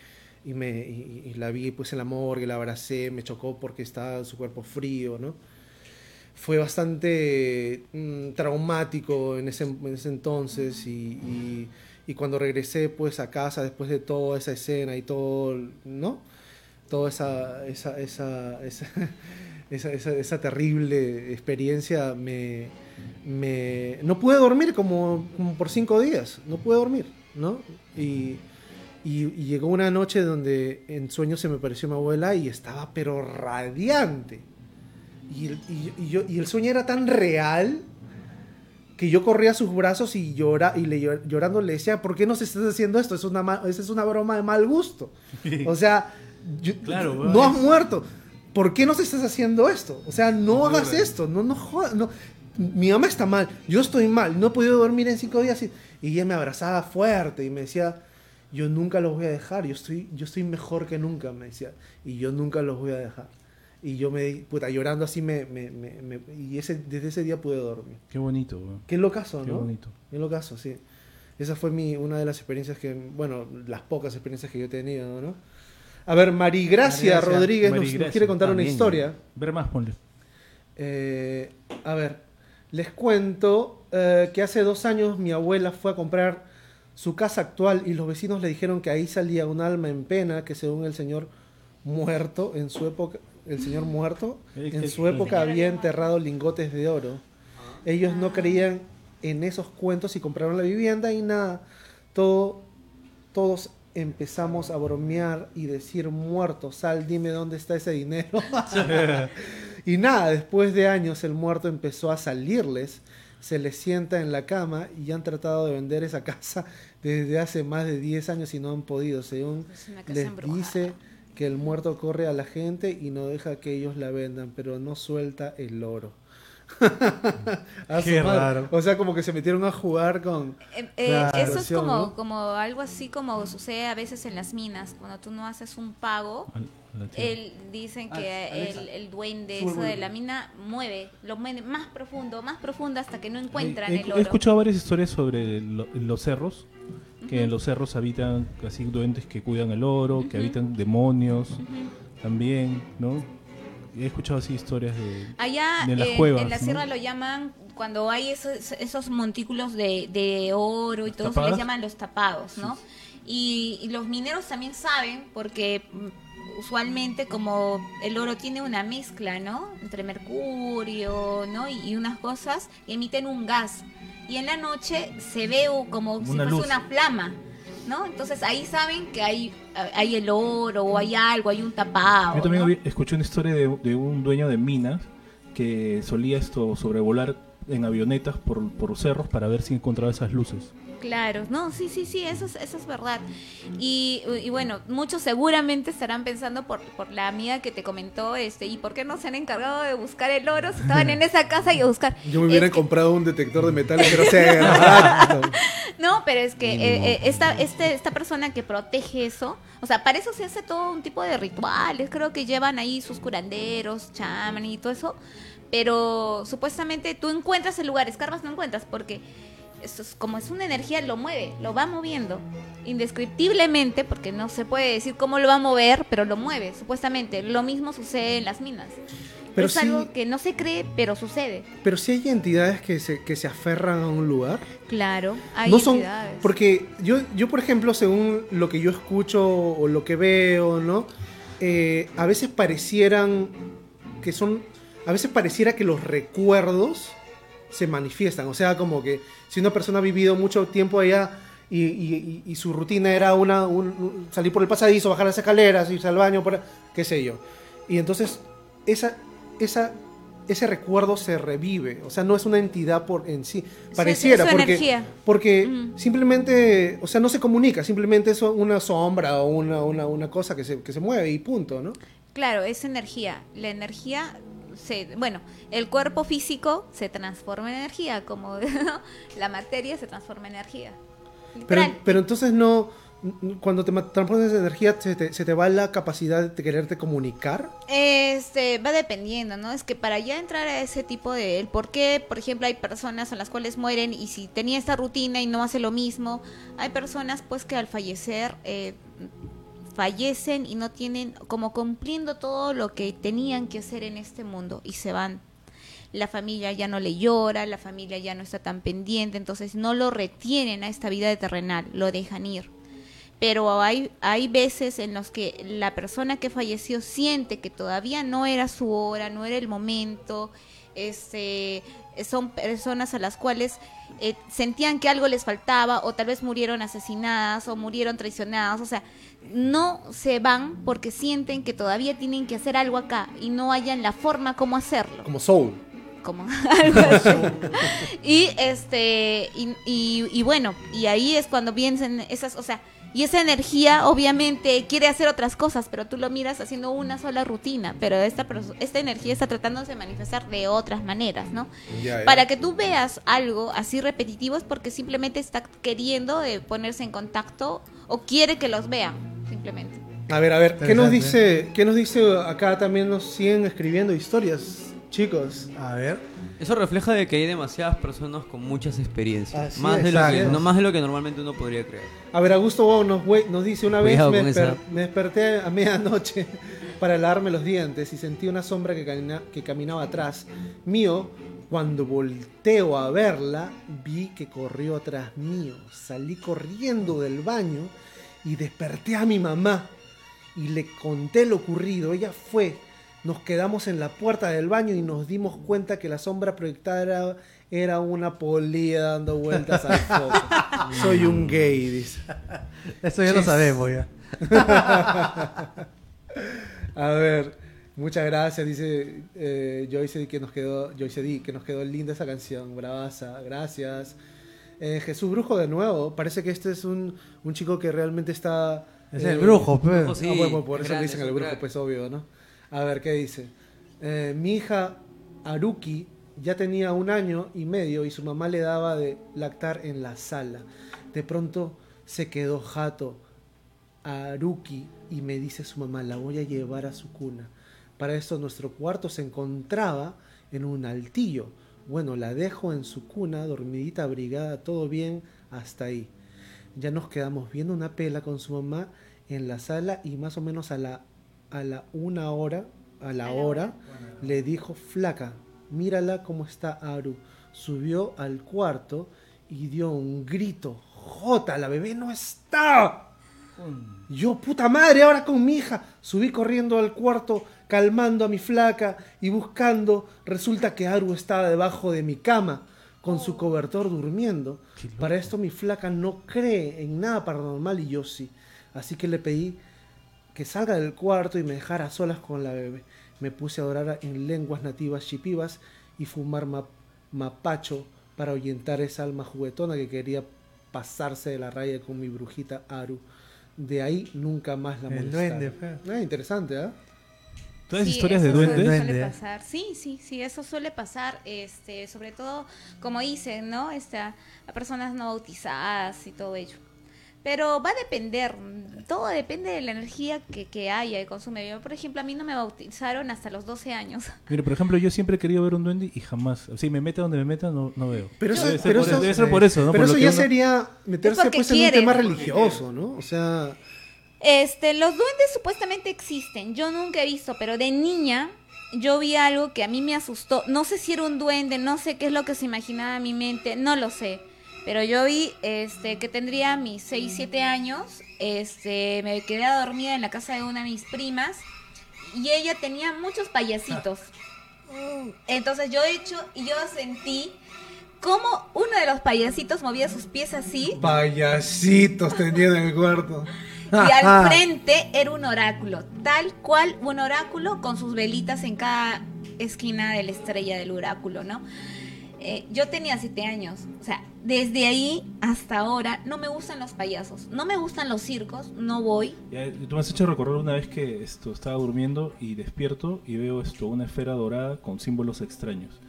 y me la vi pues en la morgue la abracé me chocó porque estaba su cuerpo frío no fue bastante mm, traumático en ese, en ese entonces y cuando regresé pues a casa después de toda esa escena y todo, ¿no? Toda esa, esa, esa, esa, esa, esa- esa terrible experiencia me, me... No pude dormir como, como por cinco días, no pude dormir, ¿no? Y, y, y llegó una noche donde en sueños se me apareció mi abuela y estaba pero radiante. y, y- yo, y el sueño era tan real que yo corría a sus brazos y, llora, y le, llor- llorando le decía, ¿por qué nos estás haciendo esto? Es una, es una broma de mal gusto. *laughs* O sea, yo- Claro, no has muerto. ¿Por qué nos estás haciendo esto? O sea, no hagas esto. No, no jodas. No. Mi mamá está mal. Yo estoy mal. No he podido dormir en cinco días. Y, y ella me abrazaba fuerte y me decía, yo nunca los voy a dejar. Yo estoy, yo estoy mejor que nunca, me decía. Y yo nunca los voy a dejar. Y yo me, puta, llorando así me, me, me- me- y ese, desde ese día pude dormir. Qué bonito, weón. Qué locazo, Qué ¿no? bonito. Qué locazo, sí. Esa fue mi, una de las experiencias que, bueno, las pocas experiencias que yo he tenido, ¿no? A ver, Marigracia Marigracia, Rodríguez nos- quiere contar una historia. Ver más, ponle. Eh, a ver, les cuento eh, que hace dos años mi abuela fue a comprar su casa actual y los vecinos le dijeron que ahí salía un alma en pena que según el señor muerto en su época, el señor muerto en su época había enterrado lingotes de oro. Ellos no creían en esos cuentos y compraron la vivienda y nada, todo, todos empezamos a bromear y decir muerto, sal, dime dónde está ese dinero. *laughs* Y nada, después de años el muerto empezó a salirles, se les sienta en la cama y han tratado de vender esa casa desde hace más de 10 años y no han podido. Según Es una casa les embrujada. dice que el muerto corre a la gente y no deja que ellos la vendan, pero no suelta el oro. *laughs* A su Qué madre. raro. O sea, como que se metieron a jugar con... Eh, eh, Claro, eso es sí, ¿o como, no? como algo así como sucede a veces en las minas, cuando tú no haces un pago, el, dicen que Alexa. el, el duende eso de la mina mueve, lo mueve más profundo, más profundo hasta que no encuentran he, el he oro. escuchado varias historias sobre lo- los cerros, que en los cerros habitan así duendes que cuidan el oro, que habitan demonios también, ¿no? He escuchado así historias de... Allá de las en, cuevas, en la ¿no? sierra lo llaman, cuando hay esos, esos montículos de, de oro y todo, se les llaman los tapados, ¿no? Y, y los mineros también saben, porque mm, usualmente como el oro tiene una mezcla, ¿no? Entre mercurio, ¿no? Y, y unas cosas, emiten un gas. Y en la noche se ve como si Una fuese luz. una flama. ¿No? Entonces ahí saben que hay, hay el oro o hay algo, hay un tapado. Yo también escuché una historia de, de un dueño de minas que solía esto sobrevolar en avionetas por, por cerros para ver si encontraba esas luces. Claro, no, sí, sí, sí, eso es, eso es verdad. Y, y bueno, muchos seguramente estarán pensando por, por la amiga que te comentó, este, ¿y por qué no se han encargado de buscar el oro si estaban en esa casa y a buscar? Yo me hubiera Es que- comprado un detector de metales, pero sea. *laughs* No, pero es que eh, eh, esta, este, esta persona que protege eso, o sea, para eso se hace todo un tipo de rituales, creo que llevan ahí sus curanderos, chaman y todo eso, pero supuestamente tú encuentras el lugar, escarbas no encuentras, porque esto es, como es una energía, lo mueve, lo va moviendo, indescriptiblemente, porque no se puede decir cómo lo va a mover, pero lo mueve, supuestamente. Lo mismo sucede en las minas. Pero es sí- algo que no se cree, pero sucede. Pero si hay entidades que se, que se aferran a un lugar. Claro, hay no son entidades. porque yo yo por ejemplo según lo que yo escucho o lo que veo no Eh, a veces parecieran que son a veces pareciera que los recuerdos se manifiestan o sea como que si una persona ha vivido mucho tiempo allá y, y- su rutina era una un- un- salir por el pasadizo bajar las escaleras irse al baño por, qué sé yo y entonces esa esa ese recuerdo se revive, o sea, no es una entidad por en sí, pareciera es porque energía. porque Mm. simplemente, o sea, no se comunica, simplemente es una sombra o una, una, una cosa que se, que se mueve y punto, ¿no? Claro, es energía. La energía, se, bueno, el cuerpo físico se transforma en energía, como *laughs* ¿no? la materia se transforma en energía. Pero, pero entonces no, cuando te ma- transformas en energía, se te, se te va la capacidad de quererte comunicar. Este, va dependiendo, ¿no? Es que para ya entrar a ese tipo de... El por qué, por ejemplo, hay personas a las cuales mueren y si tenía esta rutina y no hace lo mismo, hay personas pues que al fallecer eh, fallecen y no tienen como cumpliendo todo lo que tenían que hacer en este mundo y se van. La familia ya no le llora, la familia ya no está tan pendiente, entonces no lo retienen a esta vida terrenal, lo dejan ir pero hay, hay veces en los que la persona que falleció siente que todavía no era su hora, no era el momento, este, son personas a las cuales eh, sentían que algo les faltaba o tal vez murieron asesinadas o murieron traicionadas, o sea, no se van porque sienten que todavía tienen que hacer algo acá y no hayan la forma como hacerlo Como Soul. como *laughs* algo así. y este y, y- y bueno y ahí es cuando piensan esas o sea y esa energía obviamente quiere hacer otras cosas pero tú lo miras haciendo una sola rutina pero esta esta energía está tratando de manifestar de otras maneras no Ya, ya. para que tú veas algo así repetitivo es porque simplemente está queriendo ponerse en contacto o quiere que los vean simplemente A ver, a ver, ¿qué nos dice, qué nos dice acá también nos siguen escribiendo historias, chicos? A ver. Eso refleja de que hay demasiadas personas con muchas experiencias. Así más, es, de lo que, es. no, más de lo que normalmente uno podría creer. A ver, Augusto Wow nos, nos dice una vez me, desper- desperté a medianoche *laughs* para lavarme los dientes y sentí una sombra que, camina- que caminaba atrás mío. Cuando volteo a verla, vi que corrió atrás mío. Salí corriendo del baño y desperté a mi mamá y le conté lo ocurrido. Ella fue. Nos quedamos en la puerta del baño y nos dimos cuenta que la sombra proyectada era, era una polilla dando vueltas al foco. *laughs* Soy un gay, dice. Eso ya lo sabemos ya. *laughs* A ver, muchas gracias, dice eh, Joyce que nos quedó, Joyce D, que nos quedó linda esa canción, bravaza, gracias. Eh, Jesús Brujo de nuevo, parece que este es un, un chico que realmente está... Es el brujo, pues. Brujo, sí. Ah, bueno, por es eso le dicen es el brujo, pues obvio, ¿no? A ver, ¿qué dice? Eh, mi hija Aruki ya tenía un año y medio y su mamá le daba de lactar en la sala. De pronto se quedó jato a Aruki y me dice su mamá, la voy a llevar a su cuna. Para esto nuestro cuarto se encontraba en un altillo. Bueno, la dejo en su cuna, dormidita, abrigada, todo bien, hasta ahí. Ya nos quedamos viendo una pela con su mamá en la sala y más o menos a la, a la una hora, a la hora, le dijo, flaca, mírala cómo está Aru. Subió al cuarto y dio un grito, Jota, la bebé no está. Yo, puta madre, ahora con mi hija. Subí corriendo al cuarto, calmando a mi flaca y buscando. Resulta que Aru estaba debajo de mi cama, con su cobertor durmiendo. Para esto mi flaca no cree en nada paranormal y yo sí. Así que le pedí que salga del cuarto y me dejara a solas con la bebé. Me puse a orar en lenguas nativas chipivas y fumar ma- mapacho para ahuyentar esa alma juguetona que quería pasarse de la raya con mi brujita Aru. De ahí nunca más la molestaron. Ah, interesante, ¿ah? Todas Sí, historias de eso duendes. Suele pasar. Sí, sí, sí, eso suele pasar, este, sobre todo, como dicen, ¿no? Este, a personas no bautizadas y todo ello. Pero va a depender, todo depende de la energía que, que haya y consume. Yo, por ejemplo, a mí no me bautizaron hasta los 12 años. *laughs* Mire, por ejemplo, yo siempre he querido ver un duende y jamás. Si me meta donde me meta, no, no veo. Pero eso- debe, ser pero por, eso- debe ser por eso, ¿no? Pero Por eso ya uno- sería meterse pues en un tema religioso, ¿no? O sea, Este, los duendes supuestamente existen. Yo nunca he visto, pero de niña yo vi algo que a mí me asustó. No sé si era un duende, no sé qué es lo que se imaginaba en mi mente, no lo sé. Pero yo vi este que tendría mis 6, 7 años, este me quedé dormida en la casa de una de mis primas y ella tenía muchos payasitos. Entonces yo he hecho y yo sentí como uno de los payasitos movía sus pies así payasitos tenían en el cuarto. *laughs* y al frente era un oráculo, tal cual un oráculo con sus velitas en cada esquina de la estrella del oráculo, ¿no? Eh, yo tenía siete años, o sea, desde ahí hasta ahora no me gustan los payasos, no me gustan los circos, no voy. Ya, tú me has hecho recordar una vez que esto estaba durmiendo y despierto y veo esto una esfera dorada con símbolos extraños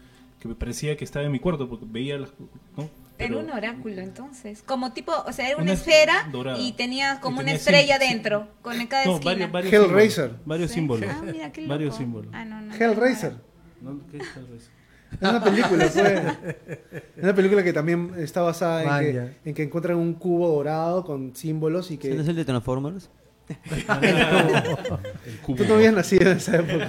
que me parecía que estaba en mi cuarto porque veía las ¿no? Era Pero- un oráculo entonces, como tipo, o sea, era una, Una esfera dorada. y tenía como Y una tenía estrella sim- dentro, con en cada no, esquina. varios, varios Hellraiser. símbolos, varios Sí. símbolos Ah, mira, qué varios loco. símbolos Ah, no, no, Hellraiser. ¿No? ¿Qué es Hellraiser? Es una película, *laughs* pues. Es una película que también está basada en que, en que encuentran un cubo dorado con símbolos y ¿Ese no que es el de Transformers? *laughs* El cubo. tú no habías nacido en esa época.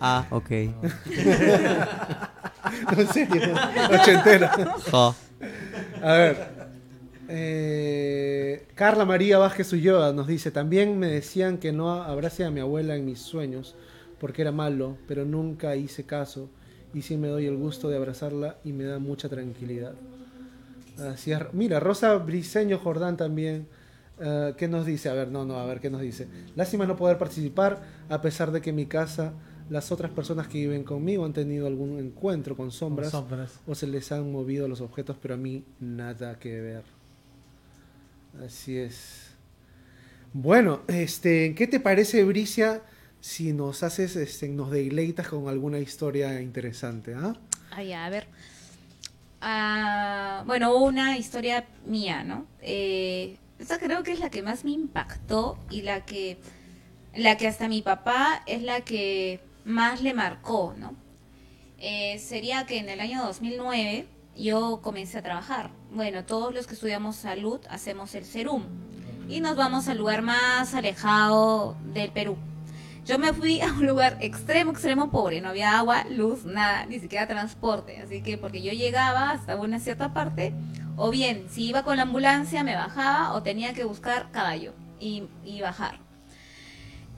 Ah, ok. *laughs* *laughs* No, en serio, ochentera. Ja. A ver. eh, Carla María Vázquez Ulloa nos dice, también me decían que no abrace a mi abuela en mis sueños porque era malo, pero nunca hice caso y sí me doy el gusto de abrazarla y me da mucha tranquilidad. Así es. Mira, Rosa Briseño Jordán también Eh, ¿Qué nos dice? A ver, no, no, a ver, ¿qué nos dice? Lástima no poder participar a pesar de que mi casa las otras personas que viven conmigo han tenido algún encuentro con sombras, sombras. o se les han movido los objetos, pero a mí nada que ver. Así es. Bueno, este, ¿qué te parece, Bricia, si nos haces, este, nos deleitas con alguna historia interesante? ¿ah? Ah, ya, a ver. Ah, bueno, una historia mía, ¿no? Eh, esta creo que es la que más me impactó y la que, la que hasta mi papá es la que más le marcó, ¿no? Eh, sería que en el año 2009 yo comencé a trabajar. Bueno, todos los que estudiamos salud hacemos el serum y nos vamos al lugar más alejado del Perú. Yo me fui a un lugar extremo, extremo pobre, no había agua, luz, nada, ni siquiera transporte. Así que porque yo llegaba hasta una cierta parte, o bien si iba con la ambulancia me bajaba o tenía que buscar caballo y, y bajar.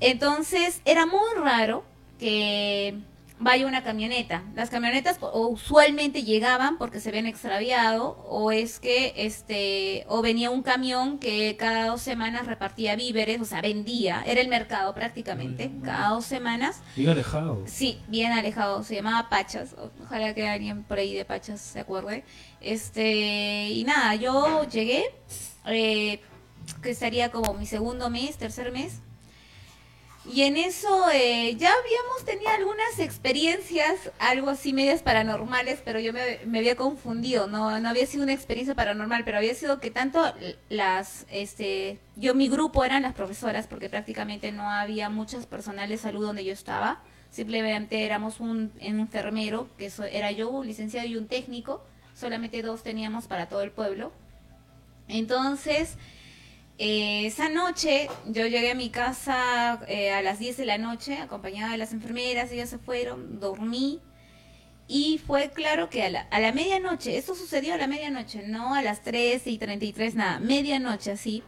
Entonces era muy raro que vaya una camioneta. Las camionetas o usualmente llegaban porque se habían extraviado o es que este o venía un camión que cada dos semanas repartía víveres, o sea, vendía, era el mercado prácticamente, cada dos semanas. Bien alejado. Sí, bien alejado, se llamaba Pachas. Ojalá que alguien por ahí de Pachas se acuerde. Este, y nada, yo llegué, eh, que estaría como mi segundo mes, tercer mes. Y en eso eh, ya habíamos tenido algunas experiencias, algo así medias paranormales, pero yo me, me había confundido, no, no había sido una experiencia paranormal, pero había sido que tanto las, este, yo mi grupo eran las profesoras, porque prácticamente no había muchas personal de salud donde yo estaba, simplemente éramos un, un enfermero, que eso era yo, un licenciado y un técnico, solamente dos teníamos para todo el pueblo. Entonces, eh, esa noche yo llegué a mi casa eh, a las 10 de la noche, acompañada de las enfermeras, ellas se fueron, dormí. Y fue claro que a la, a la medianoche, esto sucedió a la medianoche, no a las 3 y 33, nada, medianoche así,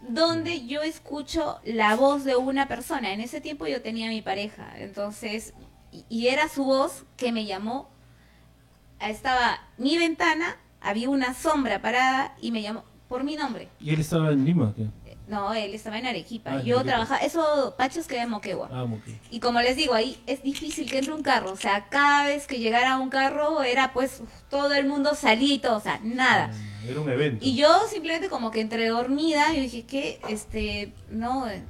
donde yo escucho la voz de una persona. En ese tiempo yo tenía a mi pareja, entonces, y, y era su voz que me llamó. Estaba mi ventana, había una sombra parada y me llamó por mi nombre. ¿Y él estaba en Lima? ¿qué? No, él estaba en Arequipa. Ah, yo trabajaba, eso, Pachos queda en Moquegua. Ah, ok. Y como les digo, ahí es difícil que entre un carro. O sea, cada vez que llegara un carro era pues todo el mundo todo, o sea, nada. Ah, Era un evento. Y yo simplemente como que entre dormida, yo dije que, este, no, eh,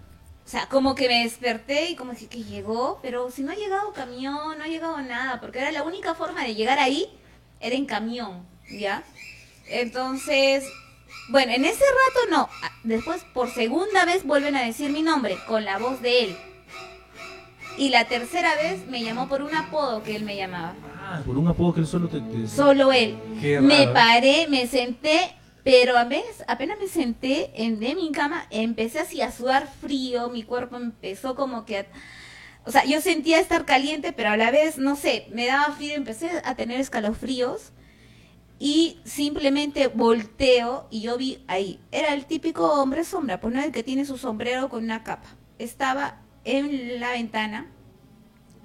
o sea, como que me desperté y como dije que llegó, pero si no ha llegado camión, no ha llegado nada, porque era la única forma de llegar ahí, era en camión, ¿ya? Entonces, bueno, en ese rato no, Ah, después por segunda vez vuelven a decir mi nombre con la voz de él. Y la tercera vez me llamó por un apodo que él me llamaba. Ah, por un apodo que él solo te... te- Solo él. Qué me raro, paré, me senté, pero a veces, apenas me senté en de mi cama, empecé así a sudar frío, mi cuerpo empezó como que a- o sea, yo sentía estar caliente, pero a la vez, no sé, me daba frío, empecé a tener escalofríos y simplemente volteo y yo vi ahí, era el típico hombre sombra, pues no el que tiene su sombrero con una capa. Estaba en la ventana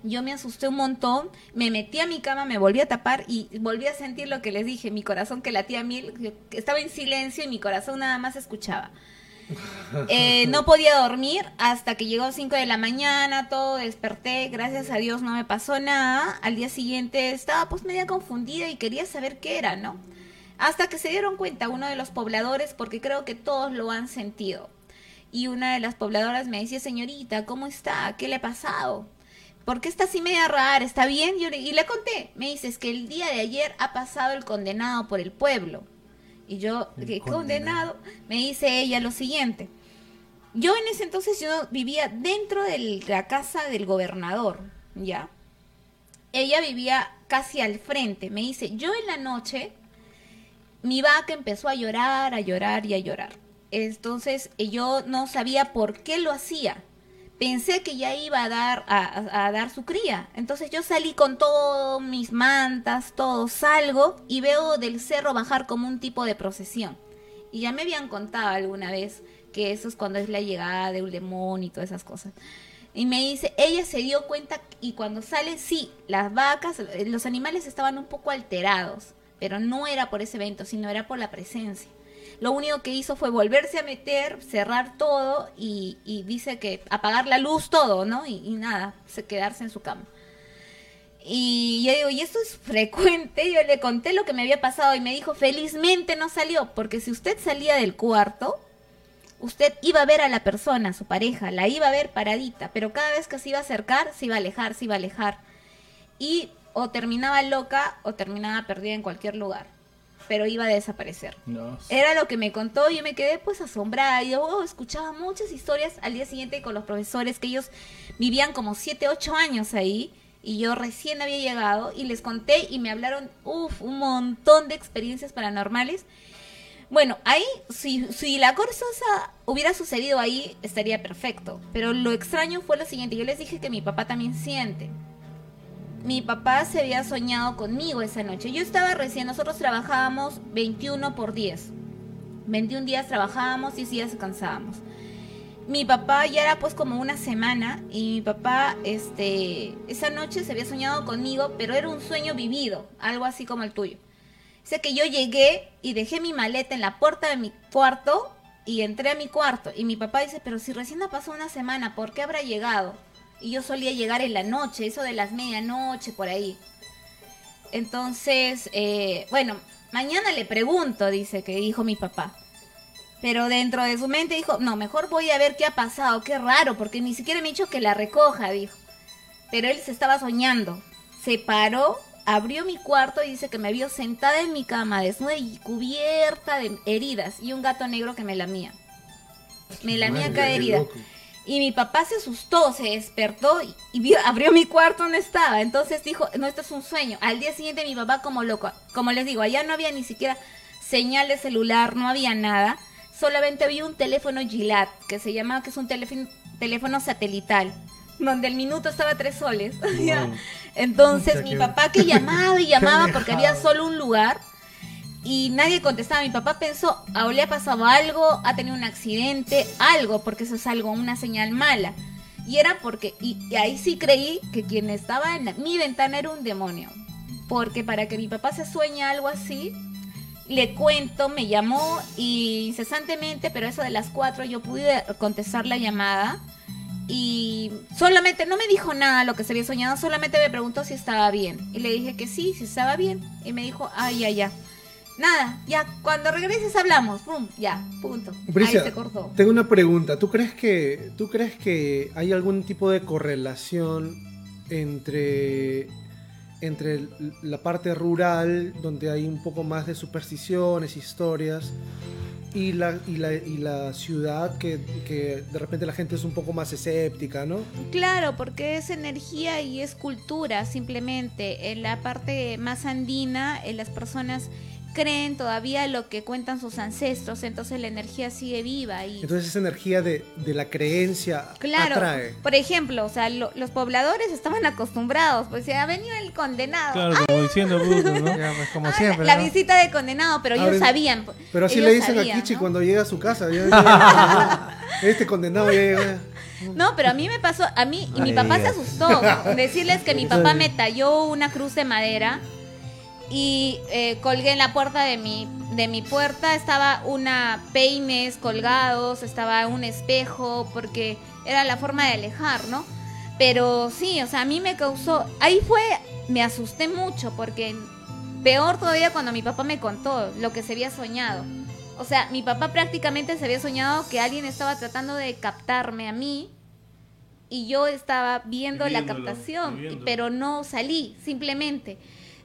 yo me asusté un montón, me metí a mi cama, me volví a tapar y volví a sentir lo que les dije, mi corazón que latía mil, estaba en silencio y mi corazón nada más escuchaba. *laughs* Eh, no podía dormir hasta que llegó 5 de la mañana, todo desperté, gracias a Dios no me pasó nada. Al día siguiente estaba pues media confundida y quería saber qué era, ¿no? Hasta que se dieron cuenta uno de los pobladores, porque creo que todos lo han sentido. Y una de las pobladoras me decía, señorita, ¿cómo está? ¿Qué le ha pasado? ¿Por qué está así media rara? ¿Está bien? Y le conté. Me dice, es que el día de ayer ha pasado el condenado por el pueblo. Y yo, ¿qué condenado? Me dice ella lo siguiente. Yo en ese entonces yo vivía dentro de la casa del gobernador, ¿ya? Ella vivía casi al frente. Me dice, yo en la noche, mi vaca empezó a llorar, a llorar y a llorar. Entonces eh, yo no sabía por qué lo hacía. Pensé que ya iba a dar a, dar su cría. Entonces yo salí con todas mis mantas, todo, salgo y veo del cerro bajar como un tipo de procesión. Y ya me habían contado alguna vez que eso es cuando es la llegada de un demonio y todas esas cosas. Y me dice, ella se dio cuenta y cuando sale, sí, las vacas, eh, los animales estaban un poco alterados, pero no era por ese evento, sino era por la presencia. Lo único que hizo fue volverse a meter, cerrar todo y, dice que apagar la luz todo, ¿no? Y, y nada, se quedarse en su cama. Y yo digo, y esto es frecuente, yo le conté lo que me había pasado y me dijo, felizmente no salió, porque si usted salía del cuarto, usted iba a ver a la persona, a su pareja, la iba a ver paradita, pero cada vez que se iba a acercar, se iba a alejar, se iba a alejar. Y o terminaba loca o terminaba perdida en cualquier lugar, pero iba a desaparecer. Era lo que me contó y yo me quedé pues asombrada. Yo oh, escuchaba muchas historias al día siguiente con los profesores que ellos vivían como 7, 8 años ahí y yo recién había llegado y les conté y me hablaron uf, un montón de experiencias paranormales. Bueno, ahí, si, si la cosa hubiera sucedido ahí, estaría perfecto. Pero lo extraño fue lo siguiente, yo les dije que mi papá también siente. Mi papá se había soñado conmigo esa noche. Yo estaba recién, nosotros trabajábamos 21 por 10. 21 días trabajábamos y 10 días descansábamos mi papá ya era pues como una semana y mi papá este esa noche se había soñado conmigo, pero era un sueño vivido, algo así como el tuyo. Sé que yo llegué y dejé mi maleta en la puerta de mi cuarto y entré a mi cuarto y mi papá dice, "Pero si recién ha pasado una semana, ¿por qué habrá llegado?" Y yo solía llegar en la noche, eso de las medianoche por ahí. Entonces, eh, bueno, mañana le pregunto, dice que dijo mi papá. Pero dentro de su mente dijo, no, mejor voy a ver qué ha pasado, qué raro, porque ni siquiera me ha dicho que la recoja, dijo. Pero él se estaba soñando. Se paró, abrió mi cuarto y dice que me vio sentada en mi cama, desnuda y cubierta de heridas, y un gato negro que me lamía. Me lamía cada herida. Y mi papá se asustó, se despertó y, vio, *laughs* abrió mi cuarto donde estaba. Entonces dijo, no, esto es un sueño. Al día siguiente mi papá como loco. Como les digo, allá no había ni siquiera señal de celular, no había nada solamente había un teléfono Gilat, que se llamaba, que es un teléfono, teléfono satelital, donde el minuto estaba tres soles. *laughs* Entonces mi papá que llamaba y *laughs* llamaba porque había solo un lugar y nadie contestaba. Mi papá pensó, a o le ha pasado algo, ha tenido un accidente, algo, porque eso es algo, una señal mala. Y era porque, y, y ahí sí creí que quien estaba en mi ventana era un demonio. Porque para que mi papá se sueñe algo así, le cuento, me llamó y incesantemente, pero eso de las cuatro yo pude contestar la llamada y solamente no me dijo nada lo que se había soñado, solamente me preguntó si estaba bien y le dije que sí, si estaba bien y me dijo, ay, ya, ya. Nada, ya, cuando regreses hablamos, pum, ya, punto. Ahí se cortó. Tengo una pregunta, ¿tú crees que tú crees que hay algún tipo de correlación entre entre la parte rural, donde hay un poco más de supersticiones, historias, y la, y la, y la ciudad que, que, de repente la gente es un poco más escéptica, ¿no? Claro, porque es energía y es cultura, simplemente. En la parte más andina, en las personas creen todavía lo que cuentan sus ancestros, entonces la energía sigue viva. Y... Entonces esa energía de, de la creencia claro, atrae. Por ejemplo, o sea, lo, los pobladores estaban acostumbrados, pues ha venido el condenado. Claro, como diciendo bruto, ¿no? *laughs* Ya, pues, como siempre. La ¿no? visita de condenado, pero ellos Ahora, sabían. Pero así ellos le dicen sabían, a Kichi ¿no? cuando llega a su casa. ya- *laughs* ya- este condenado ya llega. No, pero a mí me pasó, a mí, y mi Ay, papá se asustó. Decirles que mi *laughs* papá me talló una cruz de madera y eh, colgué en la puerta de mi, de mi puerta, estaba una peines colgados, estaba un espejo, porque era la forma de alejar, ¿no? Pero sí, o sea, a mí me causó, ahí fue, me asusté mucho, porque peor todavía cuando mi papá me contó lo que se había soñado. O sea, mi papá prácticamente se había soñado que alguien estaba tratando de captarme a mí y yo estaba viendo la captación, pero no salí, simplemente.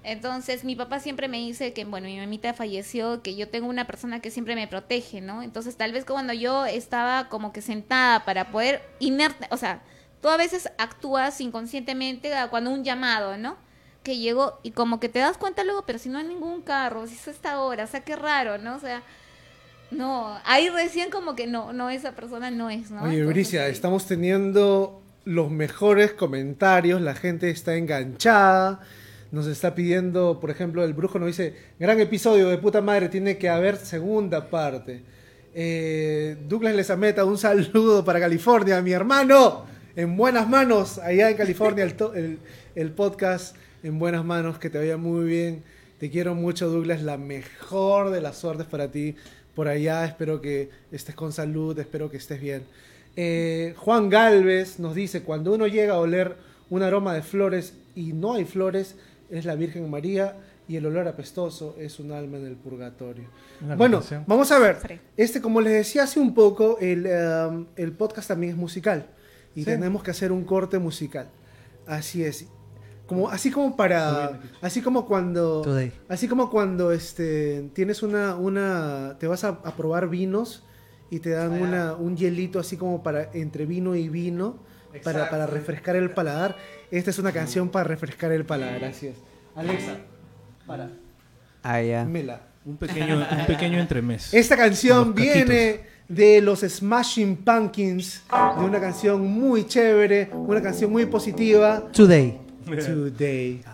Entonces, mi papá siempre me dice que, bueno, mi mamita falleció, que yo tengo una persona que siempre me protege, ¿no? Entonces, tal vez cuando yo estaba como que sentada para poder inerte, o sea, tú a veces actúas inconscientemente cuando un llamado, ¿no? Que llegó y como que te das cuenta luego, pero si no hay ningún carro, si es esta hora, o sea, qué raro, ¿no? O sea, no, ahí recién como que no, no, esa persona no es, ¿no? Oye, Bricia, sí. estamos teniendo los mejores comentarios, la gente está enganchada, nos está pidiendo, por ejemplo, el brujo nos dice, gran episodio de puta madre, tiene que haber segunda parte. Eh, Douglas Lezameta, un saludo para California, mi hermano, en buenas manos, allá en California, el, el- el podcast en buenas manos, que te vaya muy bien. Te quiero mucho, Douglas, la mejor de las suertes para ti, por allá. Espero que estés con salud, espero que estés bien. Eh, Juan Galvez nos dice, cuando uno llega a oler un aroma de flores y no hay flores, es la Virgen María y el olor apestoso es un alma en el purgatorio. Una bueno, vamos a ver. Este, como les decía hace un poco, el, um, el podcast también es musical y Sí. tenemos que hacer un corte musical. Así es. Como, así como para, así como cuando, Today. así como cuando este tienes una, una, te vas a, a probar vinos y te dan una, un hielito así como para entre vino y vino para, para refrescar el paladar. Esta es una canción para refrescar el paladar. Así es. Alexa, para, Ah, ya. mela. Un pequeño, un pequeño entremés. Esta canción viene de los Smashing Pumpkins, de una canción muy chévere, una canción muy positiva. Today. Today. Today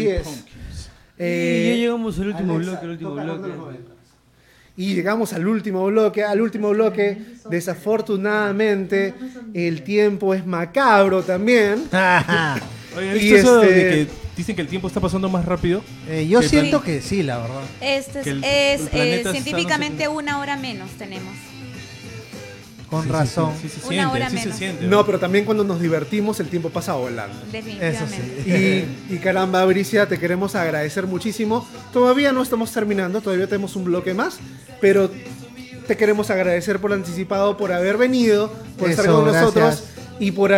Así es. Eh, y ya llegamos al último Alexa, bloque, el último bloque. Y llegamos al último bloque, al último bloque. Desafortunadamente, el tiempo es macabro también. *laughs* Oye, ¿has *laughs* Y este- de que dicen que el tiempo está pasando más rápido? Eh, yo Que siento plan- que sí, la verdad. Este es, el- es, el eh, científicamente una hora menos tenemos. Con Sí, sí, razón. Sí, sí, se Una siente, hora sí se menos. siente. No, pero también cuando nos divertimos, el tiempo pasa volando. Eso Definitivamente. sí. Y, y caramba, Bricia, te queremos agradecer muchísimo. Todavía no estamos terminando, todavía tenemos un bloque más, pero te queremos agradecer por anticipado, por haber venido, por estar Eso, con gracias. nosotros y por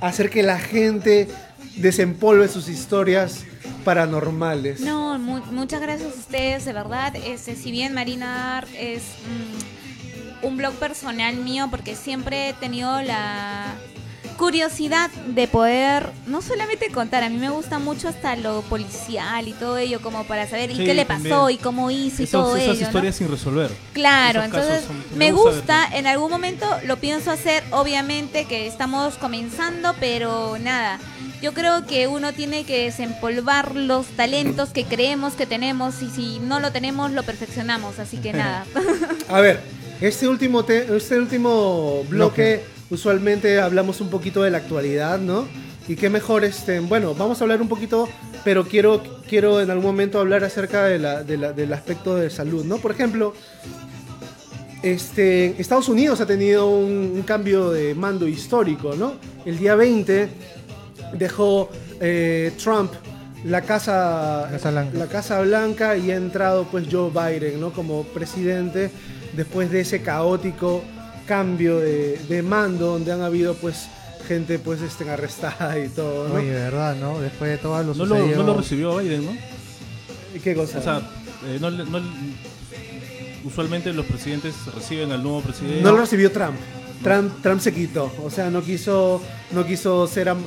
hacer que la gente desempolve sus historias paranormales. No, mu- muchas gracias a ustedes, de verdad. Este, si bien Marina Art es mm, un blog personal mío, porque siempre he tenido la curiosidad de poder no solamente contar, a mí me gusta mucho hasta lo policial y todo ello, como para saber y qué le pasó también. y cómo hizo y Esos- todo esas ello. ¿no? historias sin resolver. Claro, Esos entonces son- me gusta gusta, en algún momento lo pienso hacer, obviamente que estamos comenzando, pero nada, yo creo que uno tiene que desempolvar los talentos que creemos que tenemos y si no lo tenemos lo perfeccionamos, así que *laughs* nada. A ver, este último, te- este último bloque, usualmente hablamos un poquito de la actualidad, ¿no? Y qué mejor, este, bueno, vamos a hablar un poquito, pero quiero, quiero en algún momento hablar acerca de la- de la- del aspecto de salud, ¿no? Por ejemplo, este, Estados Unidos ha tenido un, un cambio de mando histórico, ¿no? El día 20 dejó eh, Trump la casa, Casa Blanca. la Casa Blanca y ha entrado pues Joe Biden, ¿no? Como presidente después de ese caótico cambio de, de mando donde han habido pues gente pues este, arrestada y todo, ¿no? Oye, verdad, ¿no? Después de todo lo No lo, sucedido- no lo recibió Biden, ¿no? ¿Qué cosa? O sea, eh, no, le- no usualmente los presidentes reciben al nuevo presidente. No lo recibió Trump. Trump, Trump se quitó, o sea, no quiso, no quiso ser am-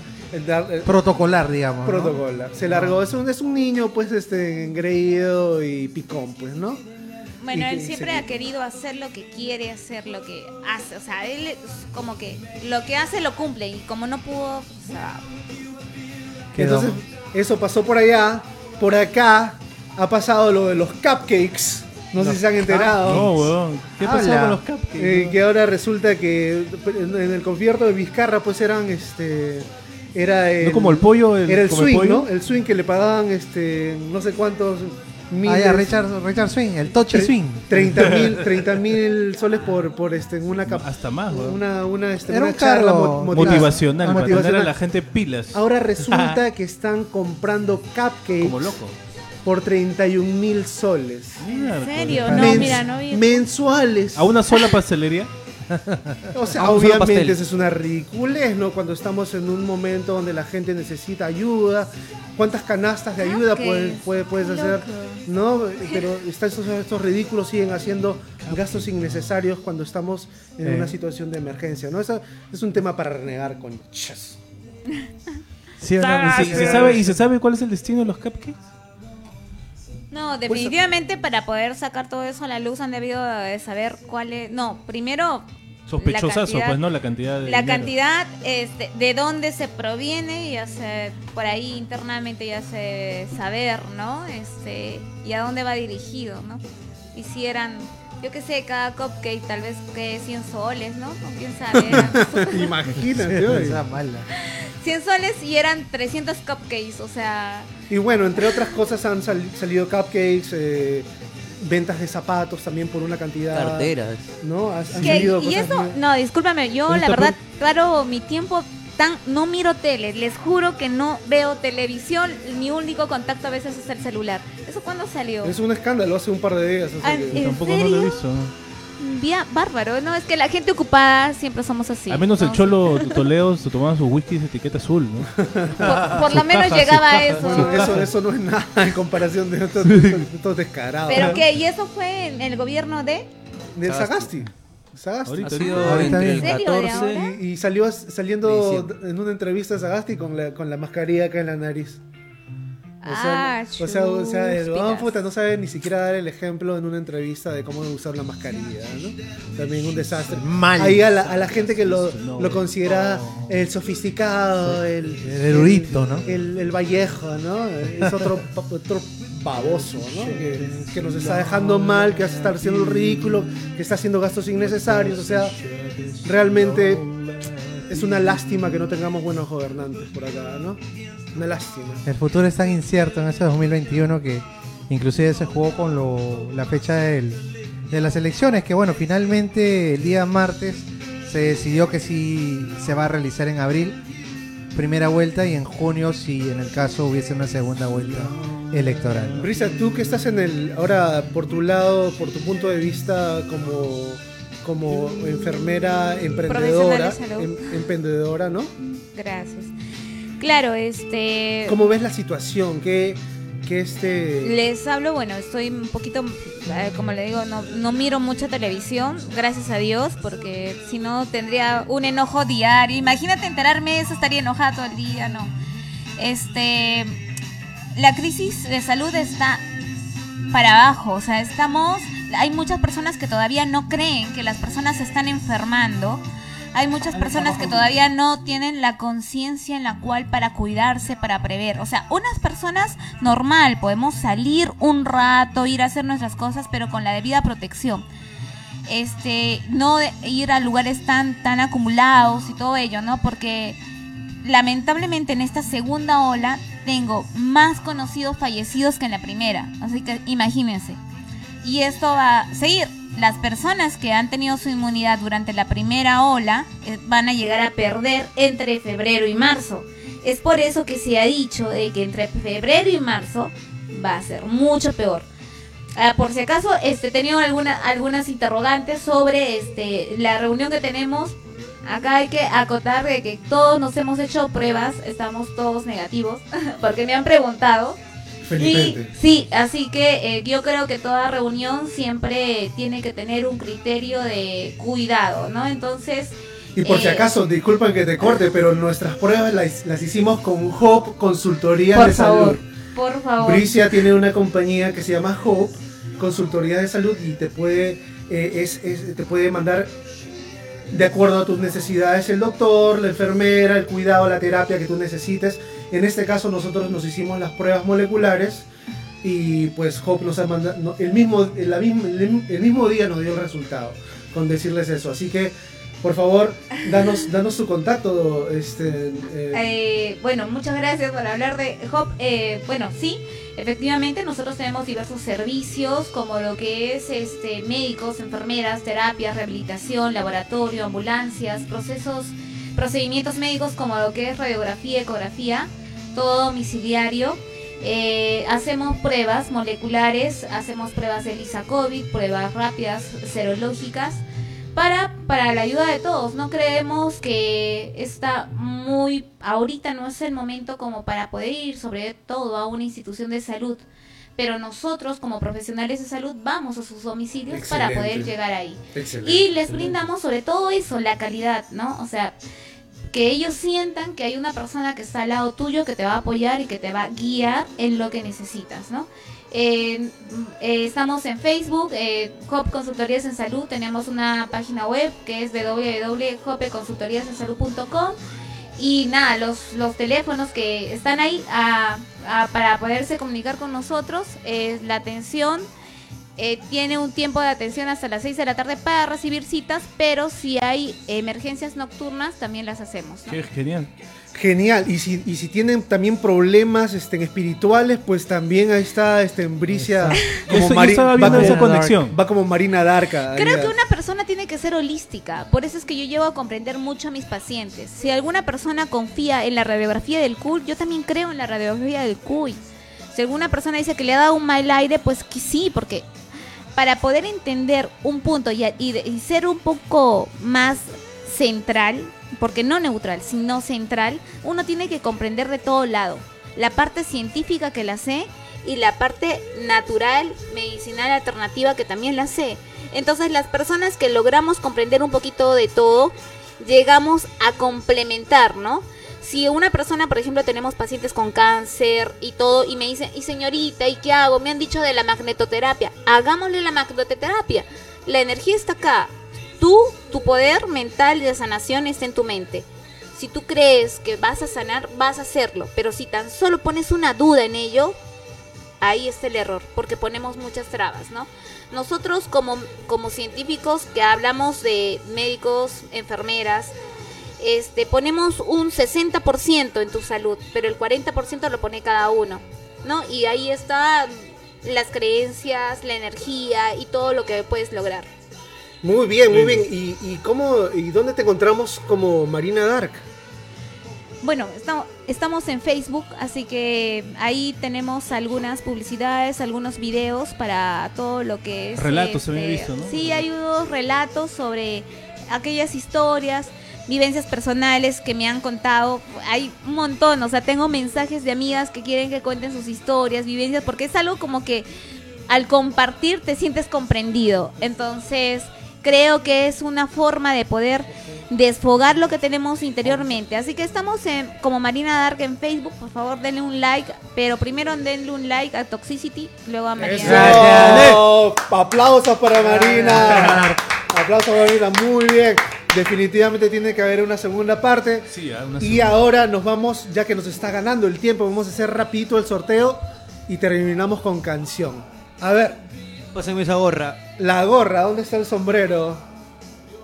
Protocolar, digamos. ¿no? protocolar. Se largó, es un, es un niño pues este engreído y picón, pues, ¿no? Bueno, él siempre ha querido hacer lo que quiere, hacer lo que hace, o sea, él es como que lo que hace lo cumple y como no pudo, o sea, Quedó- Entonces, eso pasó por allá, por acá ha pasado lo de los cupcakes. No sé si se han enterado. No, weón. ¿Qué pasó Habla. con los cupcakes? Eh, que ahora resulta que en el concierto de Vizcarra pues eran este era el, No como el pollo, el- era el swing, pollo. ¿no? El swing que le pagaban este no sé cuántos Ah, ya, Richard, Richard Swing, el Tochi Swing. 30 mil 30 mil soles por por este en una Hasta más, una una este, Era una un charla cargo mo- Motivacional, para tener a motivacional. la gente pilas. Ahora resulta que están comprando cupcakes Como loco. por 31 mil soles. ¿en serio? No, Mens- mira, no vi. mensuales. ¿A una sola pastelería? *laughs* O sea, obviamente eso es una ridiculez, ¿no? Cuando estamos en un momento donde la gente necesita ayuda. ¿Cuántas canastas de ayuda puedes, puedes, puedes hacer? ¿No? Pero estos, estos ridículos siguen haciendo gastos innecesarios cuando estamos en Eh. una situación de emergencia, ¿no? Eso es un tema para renegar con chas. ¿Sí o no? ¿Y se, se sabe, ¿Y se sabe cuál es el destino de los cupcakes? No, definitivamente para poder sacar todo eso a la luz han debido de saber cuál es. No, primero. Sospechosazo, pues, ¿no? La cantidad de La dinero. cantidad, este, de dónde se proviene, ya se, por ahí internamente ya se saber, ¿no? Este, y a dónde va dirigido, ¿no? Y si yo qué sé, cada cupcake tal vez que 100 soles, ¿no? Quién sabe. *laughs* Imagínate, oye. Esa mala. 100 soles y eran 300 cupcakes, o sea, Y bueno, entre otras cosas han sal- salido cupcakes, eh, ventas de zapatos también por una cantidad. Carteras. ¿No? Han- han Que- salido y eso, muy- no, discúlpame, yo la verdad, claro, mi tiempo tan, no miro tele, les juro que no veo televisión, mi único contacto a veces es el celular. ¿Eso cuándo salió? Es un escándalo hace un par de días. Ah, ¿en Tampoco no lo he serio? visto. Vía bárbaro, no, es que la gente ocupada siempre somos así. Al menos el ¿no? cholo Toledo se tomaba sus whiskies de etiqueta azul, ¿no? Por, por lo Su menos caja, llegaba su a caja. eso. Bueno, eso, eso no es nada en comparación de estos, estos- estos descarados. Pero que, y eso fue en el gobierno de... De Sagasti. Sagasti. Ahorita, Ha sido Ahorita entre el mismo. ¿En serio, de 14 ahora? Y, y salió saliendo Diciembre. en una entrevista a Sagasti con la, con la mascarilla acá en la nariz. O sea, Ah, o sea, o sea, el huevón chúspitas. puta no sabe ni siquiera dar el ejemplo en una entrevista de cómo usar la mascarilla, ¿no? También un desastre. Mal. Ahí a la, a la gente que lo, lo considera el sofisticado, el, El erudito, ¿no? El, el Vallejo, ¿no? Es otro, pa- *laughs* otro baboso, ¿no? Que, nos está dejando mal, que estar haciendo el ridículo, que está haciendo gastos innecesarios. O sea, realmente es una lástima que no tengamos buenos gobernantes por acá, ¿no? Una lástima. El futuro es tan incierto en ese 2021 que inclusive se jugó con la fecha de las elecciones, que bueno, finalmente el día martes se decidió que sí se va a realizar en abril, primera vuelta, y en junio si en el caso hubiese una segunda vuelta electoral. Brisa, tú que estás en el, ahora por tu lado, por tu punto de vista como como enfermera emprendedora, em- emprendedora, ¿no? Gracias. Claro, este... ¿Cómo ves la situación? ¿Qué, este... Les hablo, bueno, estoy un poquito, eh, como le digo, no, miro mucha televisión, gracias a Dios, porque si no tendría un enojo diario. Imagínate enterarme eso, estaría enojada todo el día, no. Este, la crisis de salud está para abajo, o sea, estamos, hay muchas personas que todavía no creen que las personas están enfermando. Hay muchas personas que todavía no tienen la conciencia en la cual para cuidarse, para prever. O sea, unas personas normal, podemos salir un rato, ir a hacer nuestras cosas, pero con la debida protección. Este, no ir a lugares tan, tan acumulados y todo ello, ¿no? Porque lamentablemente en esta segunda ola tengo más conocidos fallecidos que en la primera. Así que imagínense. Y esto va a seguir. Las personas que han tenido su inmunidad durante la primera ola eh, van a llegar a perder entre febrero y marzo. Es por eso que se ha dicho de que entre febrero y marzo va a ser mucho peor. Ah, por si acaso, este, tenido alguna, algunas interrogantes sobre este, la reunión que tenemos. Acá hay que acotar de que todos nos hemos hecho pruebas, estamos todos negativos, *laughs* porque me han preguntado. Y, sí, así que eh, yo creo que toda reunión siempre tiene que tener un criterio de cuidado, ¿no? Entonces... Y por si eh, acaso, disculpan que te corte, pero nuestras pruebas las, las hicimos con Hope Consultoría Por de favor, Salud. por favor. Bricia tiene una compañía que se llama Hope Consultoría de Salud y te puede, eh, es- es- te puede mandar de acuerdo a tus necesidades el doctor, la enfermera, el cuidado, la terapia que tú necesites. En este caso nosotros nos hicimos las pruebas moleculares y pues Hope nos ha mandado, el, mismo, la misma- el mismo día nos dio el resultado con decirles eso. Así que por favor, danos, *laughs* danos tu contacto. Este, eh, Eh, bueno, muchas gracias por hablar de Hop. Eh, bueno, sí, efectivamente nosotros tenemos diversos servicios como lo que es este médicos, enfermeras, terapias, rehabilitación, laboratorio, ambulancias, procesos, procedimientos médicos como lo que es radiografía, ecografía, todo domiciliario. Eh, hacemos pruebas moleculares, hacemos pruebas de lisa COVID, pruebas rápidas serológicas para, para la ayuda de todos. No creemos que está muy, ahorita no es el momento como para poder ir sobre todo a una institución de salud. Pero nosotros como profesionales de salud vamos a sus domicilios para poder llegar ahí. excelente. Y les brindamos sobre todo eso, la calidad, ¿no? O sea, que ellos sientan que hay una persona que está al lado tuyo, que te va a apoyar y que te va a guiar en lo que necesitas, ¿no? Eh, eh, estamos en Facebook, eh, Hop Consultorías en Salud, tenemos una página web que es www.hopeconsultoriasensalud.com y nada, los, los teléfonos que están ahí a- a- para poderse comunicar con nosotros, es la atención eh, tiene un tiempo de atención hasta las 6 de la tarde para recibir citas, pero si hay emergencias nocturnas también las hacemos. ¿no? Qué genial. Genial, y si, y si tienen también problemas este, espirituales, pues también ahí está este, en Bricia. Eso, Mari- estaba va como- esa conexión. Va como Marina Darka. Creo que una persona tiene que ser holística, por eso es que yo llevo a comprender mucho a mis pacientes. Si alguna persona confía en la radiografía del CUI, yo también creo en la radiografía del CUI. Si alguna persona dice que le ha dado un mal aire, pues que sí, porque para poder entender un punto y, ser un poco más central, porque no neutral, sino central, uno tiene que comprender de todo lado. La parte científica que la sé y la parte natural, medicinal, alternativa que también la sé. Entonces las personas que logramos comprender un poquito de todo, llegamos a complementar, ¿no? Si una persona, por ejemplo, tenemos pacientes con cáncer y todo, y me dicen, y señorita, ¿y qué hago? Me han dicho de la magnetoterapia. Hagámosle la magnetoterapia. La energía está acá. Tú, tu poder mental de sanación está en tu mente. Si tú crees que vas a sanar, vas a hacerlo. Pero si tan solo pones una duda en ello, ahí está el error, porque ponemos muchas trabas, ¿no? Nosotros como, como científicos que hablamos de médicos, enfermeras, este, ponemos un 60% en tu salud, pero el 40% lo pone cada uno, ¿no? Y ahí está las creencias, la energía y todo lo que puedes lograr. Muy bien, muy bien. ¿Y, y cómo y dónde te encontramos como Marina Dark? bueno, estamos, estamos en Facebook, así que ahí tenemos algunas publicidades, algunos videos para todo lo que es... Relatos se había este, visto, ¿no? Sí, hay unos relatos sobre aquellas historias, vivencias personales que me han contado. Hay un montón, o sea, tengo mensajes de amigas que quieren que cuenten sus historias, vivencias, porque es algo como que al compartir te sientes comprendido. Entonces, creo que es una forma de poder desfogar lo que tenemos interiormente. Así que estamos en, como Marina Dark en Facebook, por favor denle un like, pero primero denle un like a Toxicity, luego a Marina Dark. ¡Eso! Aplausos para Marina. Aplausos para Marina, muy bien. Definitivamente tiene que haber una segunda parte. Sí, una Y ahora nos vamos, ya que nos está ganando el tiempo, vamos a hacer rapidito el sorteo y terminamos con canción. A ver, Pásenme esa gorra. la gorra, ¿dónde está el sombrero?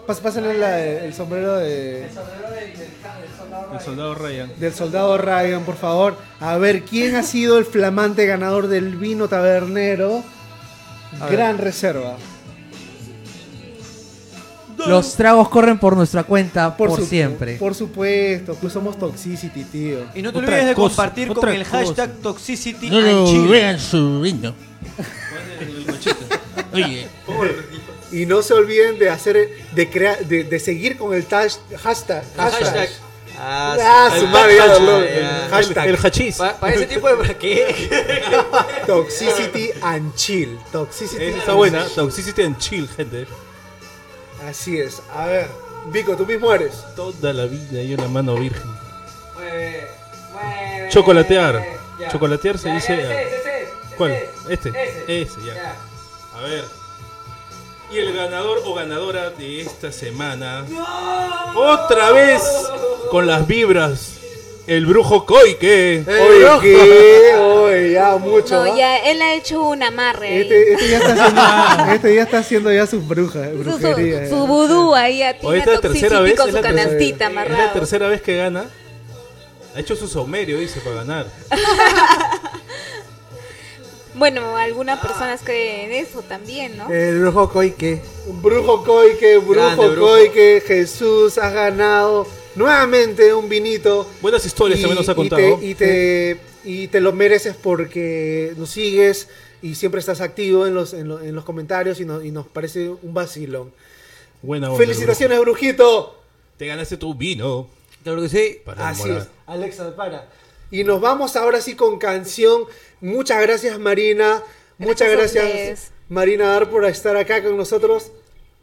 Pásenle la- el sombrero de, El soldado Ryan. del soldado Ryan, por favor. A ver, ¿quién ha sido el flamante ganador del vino tabernero? A ver. Gran reserva. Los tragos corren por nuestra cuenta por, su- siempre. Por supuesto, pues somos Toxicity, tío. Y no te Otra olvides de cosa, compartir con el cosa. hashtag Toxicity No and lo Chill. vean su vino. *laughs* Oye, Y no se olviden de hacer, de crear, de, de seguir con el tash- hashtag. hashtag. Hashtag. Ah, Ah, su El madre, hashtag, el hashtag. El hachís. Para ese tipo de... *laughs* ¿Qué? Toxicity and chill. Toxicity Esa está and buena. Toxicity and chill, gente. Así es. A ver, Vico, tú mismo eres. Toda la vida yo la mano virgen. Chocolatear. Chocolatear se dice. ¿Cuál? Este. Ese, ya. A ver. Y el ganador o ganadora de esta semana. Otra vez con las vibras. El brujo Koike. Oye, ¿qué? Oye, ya mucho. No, ya él ha hecho un amarre. Este, este ya está haciendo, *laughs* este ya está haciendo ya sus brujas, Su- brujería. su, su vudú ahí Hoy tiene esta es la tercera vez. con es su canastita es la tercera vez que gana. Ha hecho su saumerio, dice, para ganar. *laughs* Bueno, algunas personas creen en eso también, ¿no? El brujo Koike. Brujo Koike, brujo Grande, brujo. Koike, Jesús ha ganado nuevamente un vinito. Buenas historias también nos ha y contado. te, y, te, y te lo mereces porque nos sigues y siempre estás activo en los, en, lo- en los comentarios y, no- y nos parece un vacilón. Buena onda, Felicitaciones, brujito. Te ganaste tu vino. Claro que sí. Para Así es, Alexa, para. Y nos vamos ahora sí con canción. Muchas gracias, Marina. Muchas Gracias. Marina Dar, por estar acá con nosotros.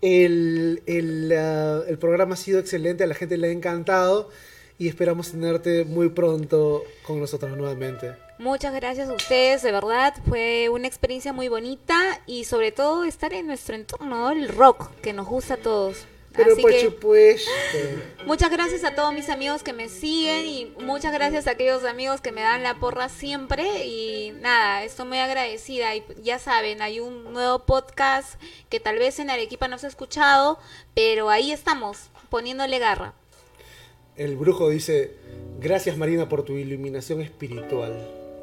El, el, ah, el programa ha sido excelente, a la gente le ha encantado y esperamos tenerte muy pronto con nosotros nuevamente. Muchas gracias a ustedes, de verdad. Fue una experiencia muy bonita y sobre todo estar en nuestro entorno, ¿no? el rock, que nos gusta a todos. Pero Así pues, que muchas gracias a todos mis amigos que me siguen y muchas gracias a aquellos amigos que me dan la porra siempre y nada, estoy muy agradecida y ya saben, hay un nuevo podcast que tal vez en Arequipa no se ha escuchado, pero ahí estamos, poniéndole garra. el brujo dice, gracias Marina por tu iluminación espiritual.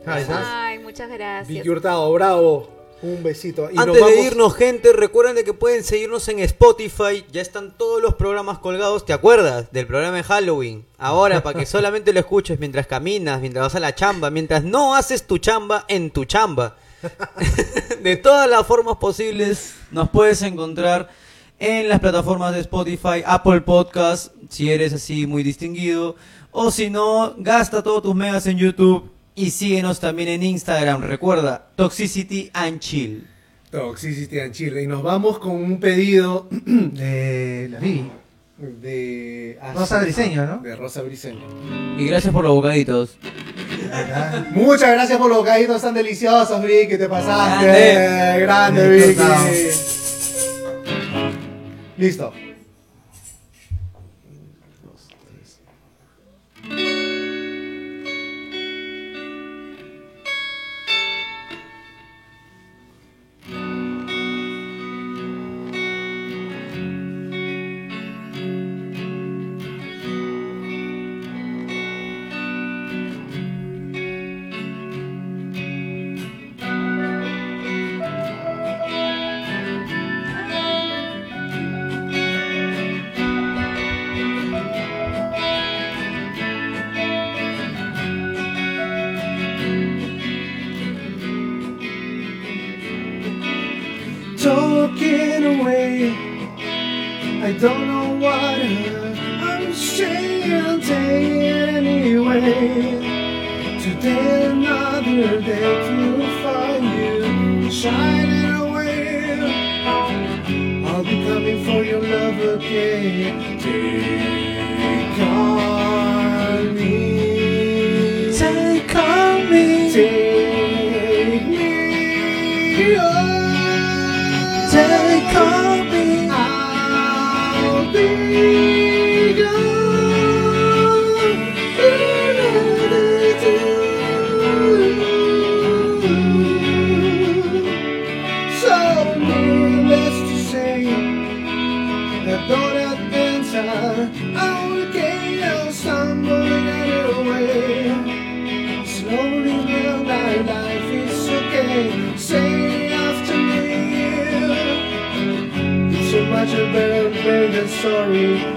Ay, muchas gracias. Vicky Hurtado, bravo. Un besito. Y nos Antes de vamos- irnos, gente, recuerden de que pueden seguirnos en Spotify. Ya están todos los programas colgados. ¿Te acuerdas del programa de Halloween? Ahora, para que *laughs* solamente lo escuches mientras caminas, mientras vas a la chamba, mientras no haces tu chamba en tu chamba. *laughs* de todas las formas posibles, nos puedes encontrar en las plataformas de Spotify, Apple Podcast, si eres así muy distinguido. O si no, gasta todos tus megas en YouTube. Y síguenos también en Instagram. Recuerda, Toxicity and Chill. Toxicity and Chile. Y nos vamos con un pedido *clears throat* De la Vivi. de Rosa Briseño, ¿no? De Rosa Briseño. Y gracias por los bocaditos. Muchas gracias por los bocaditos tan deliciosos, Vicky. Te pasaste. Grande. Grande, Vicky. Listo. Sorry.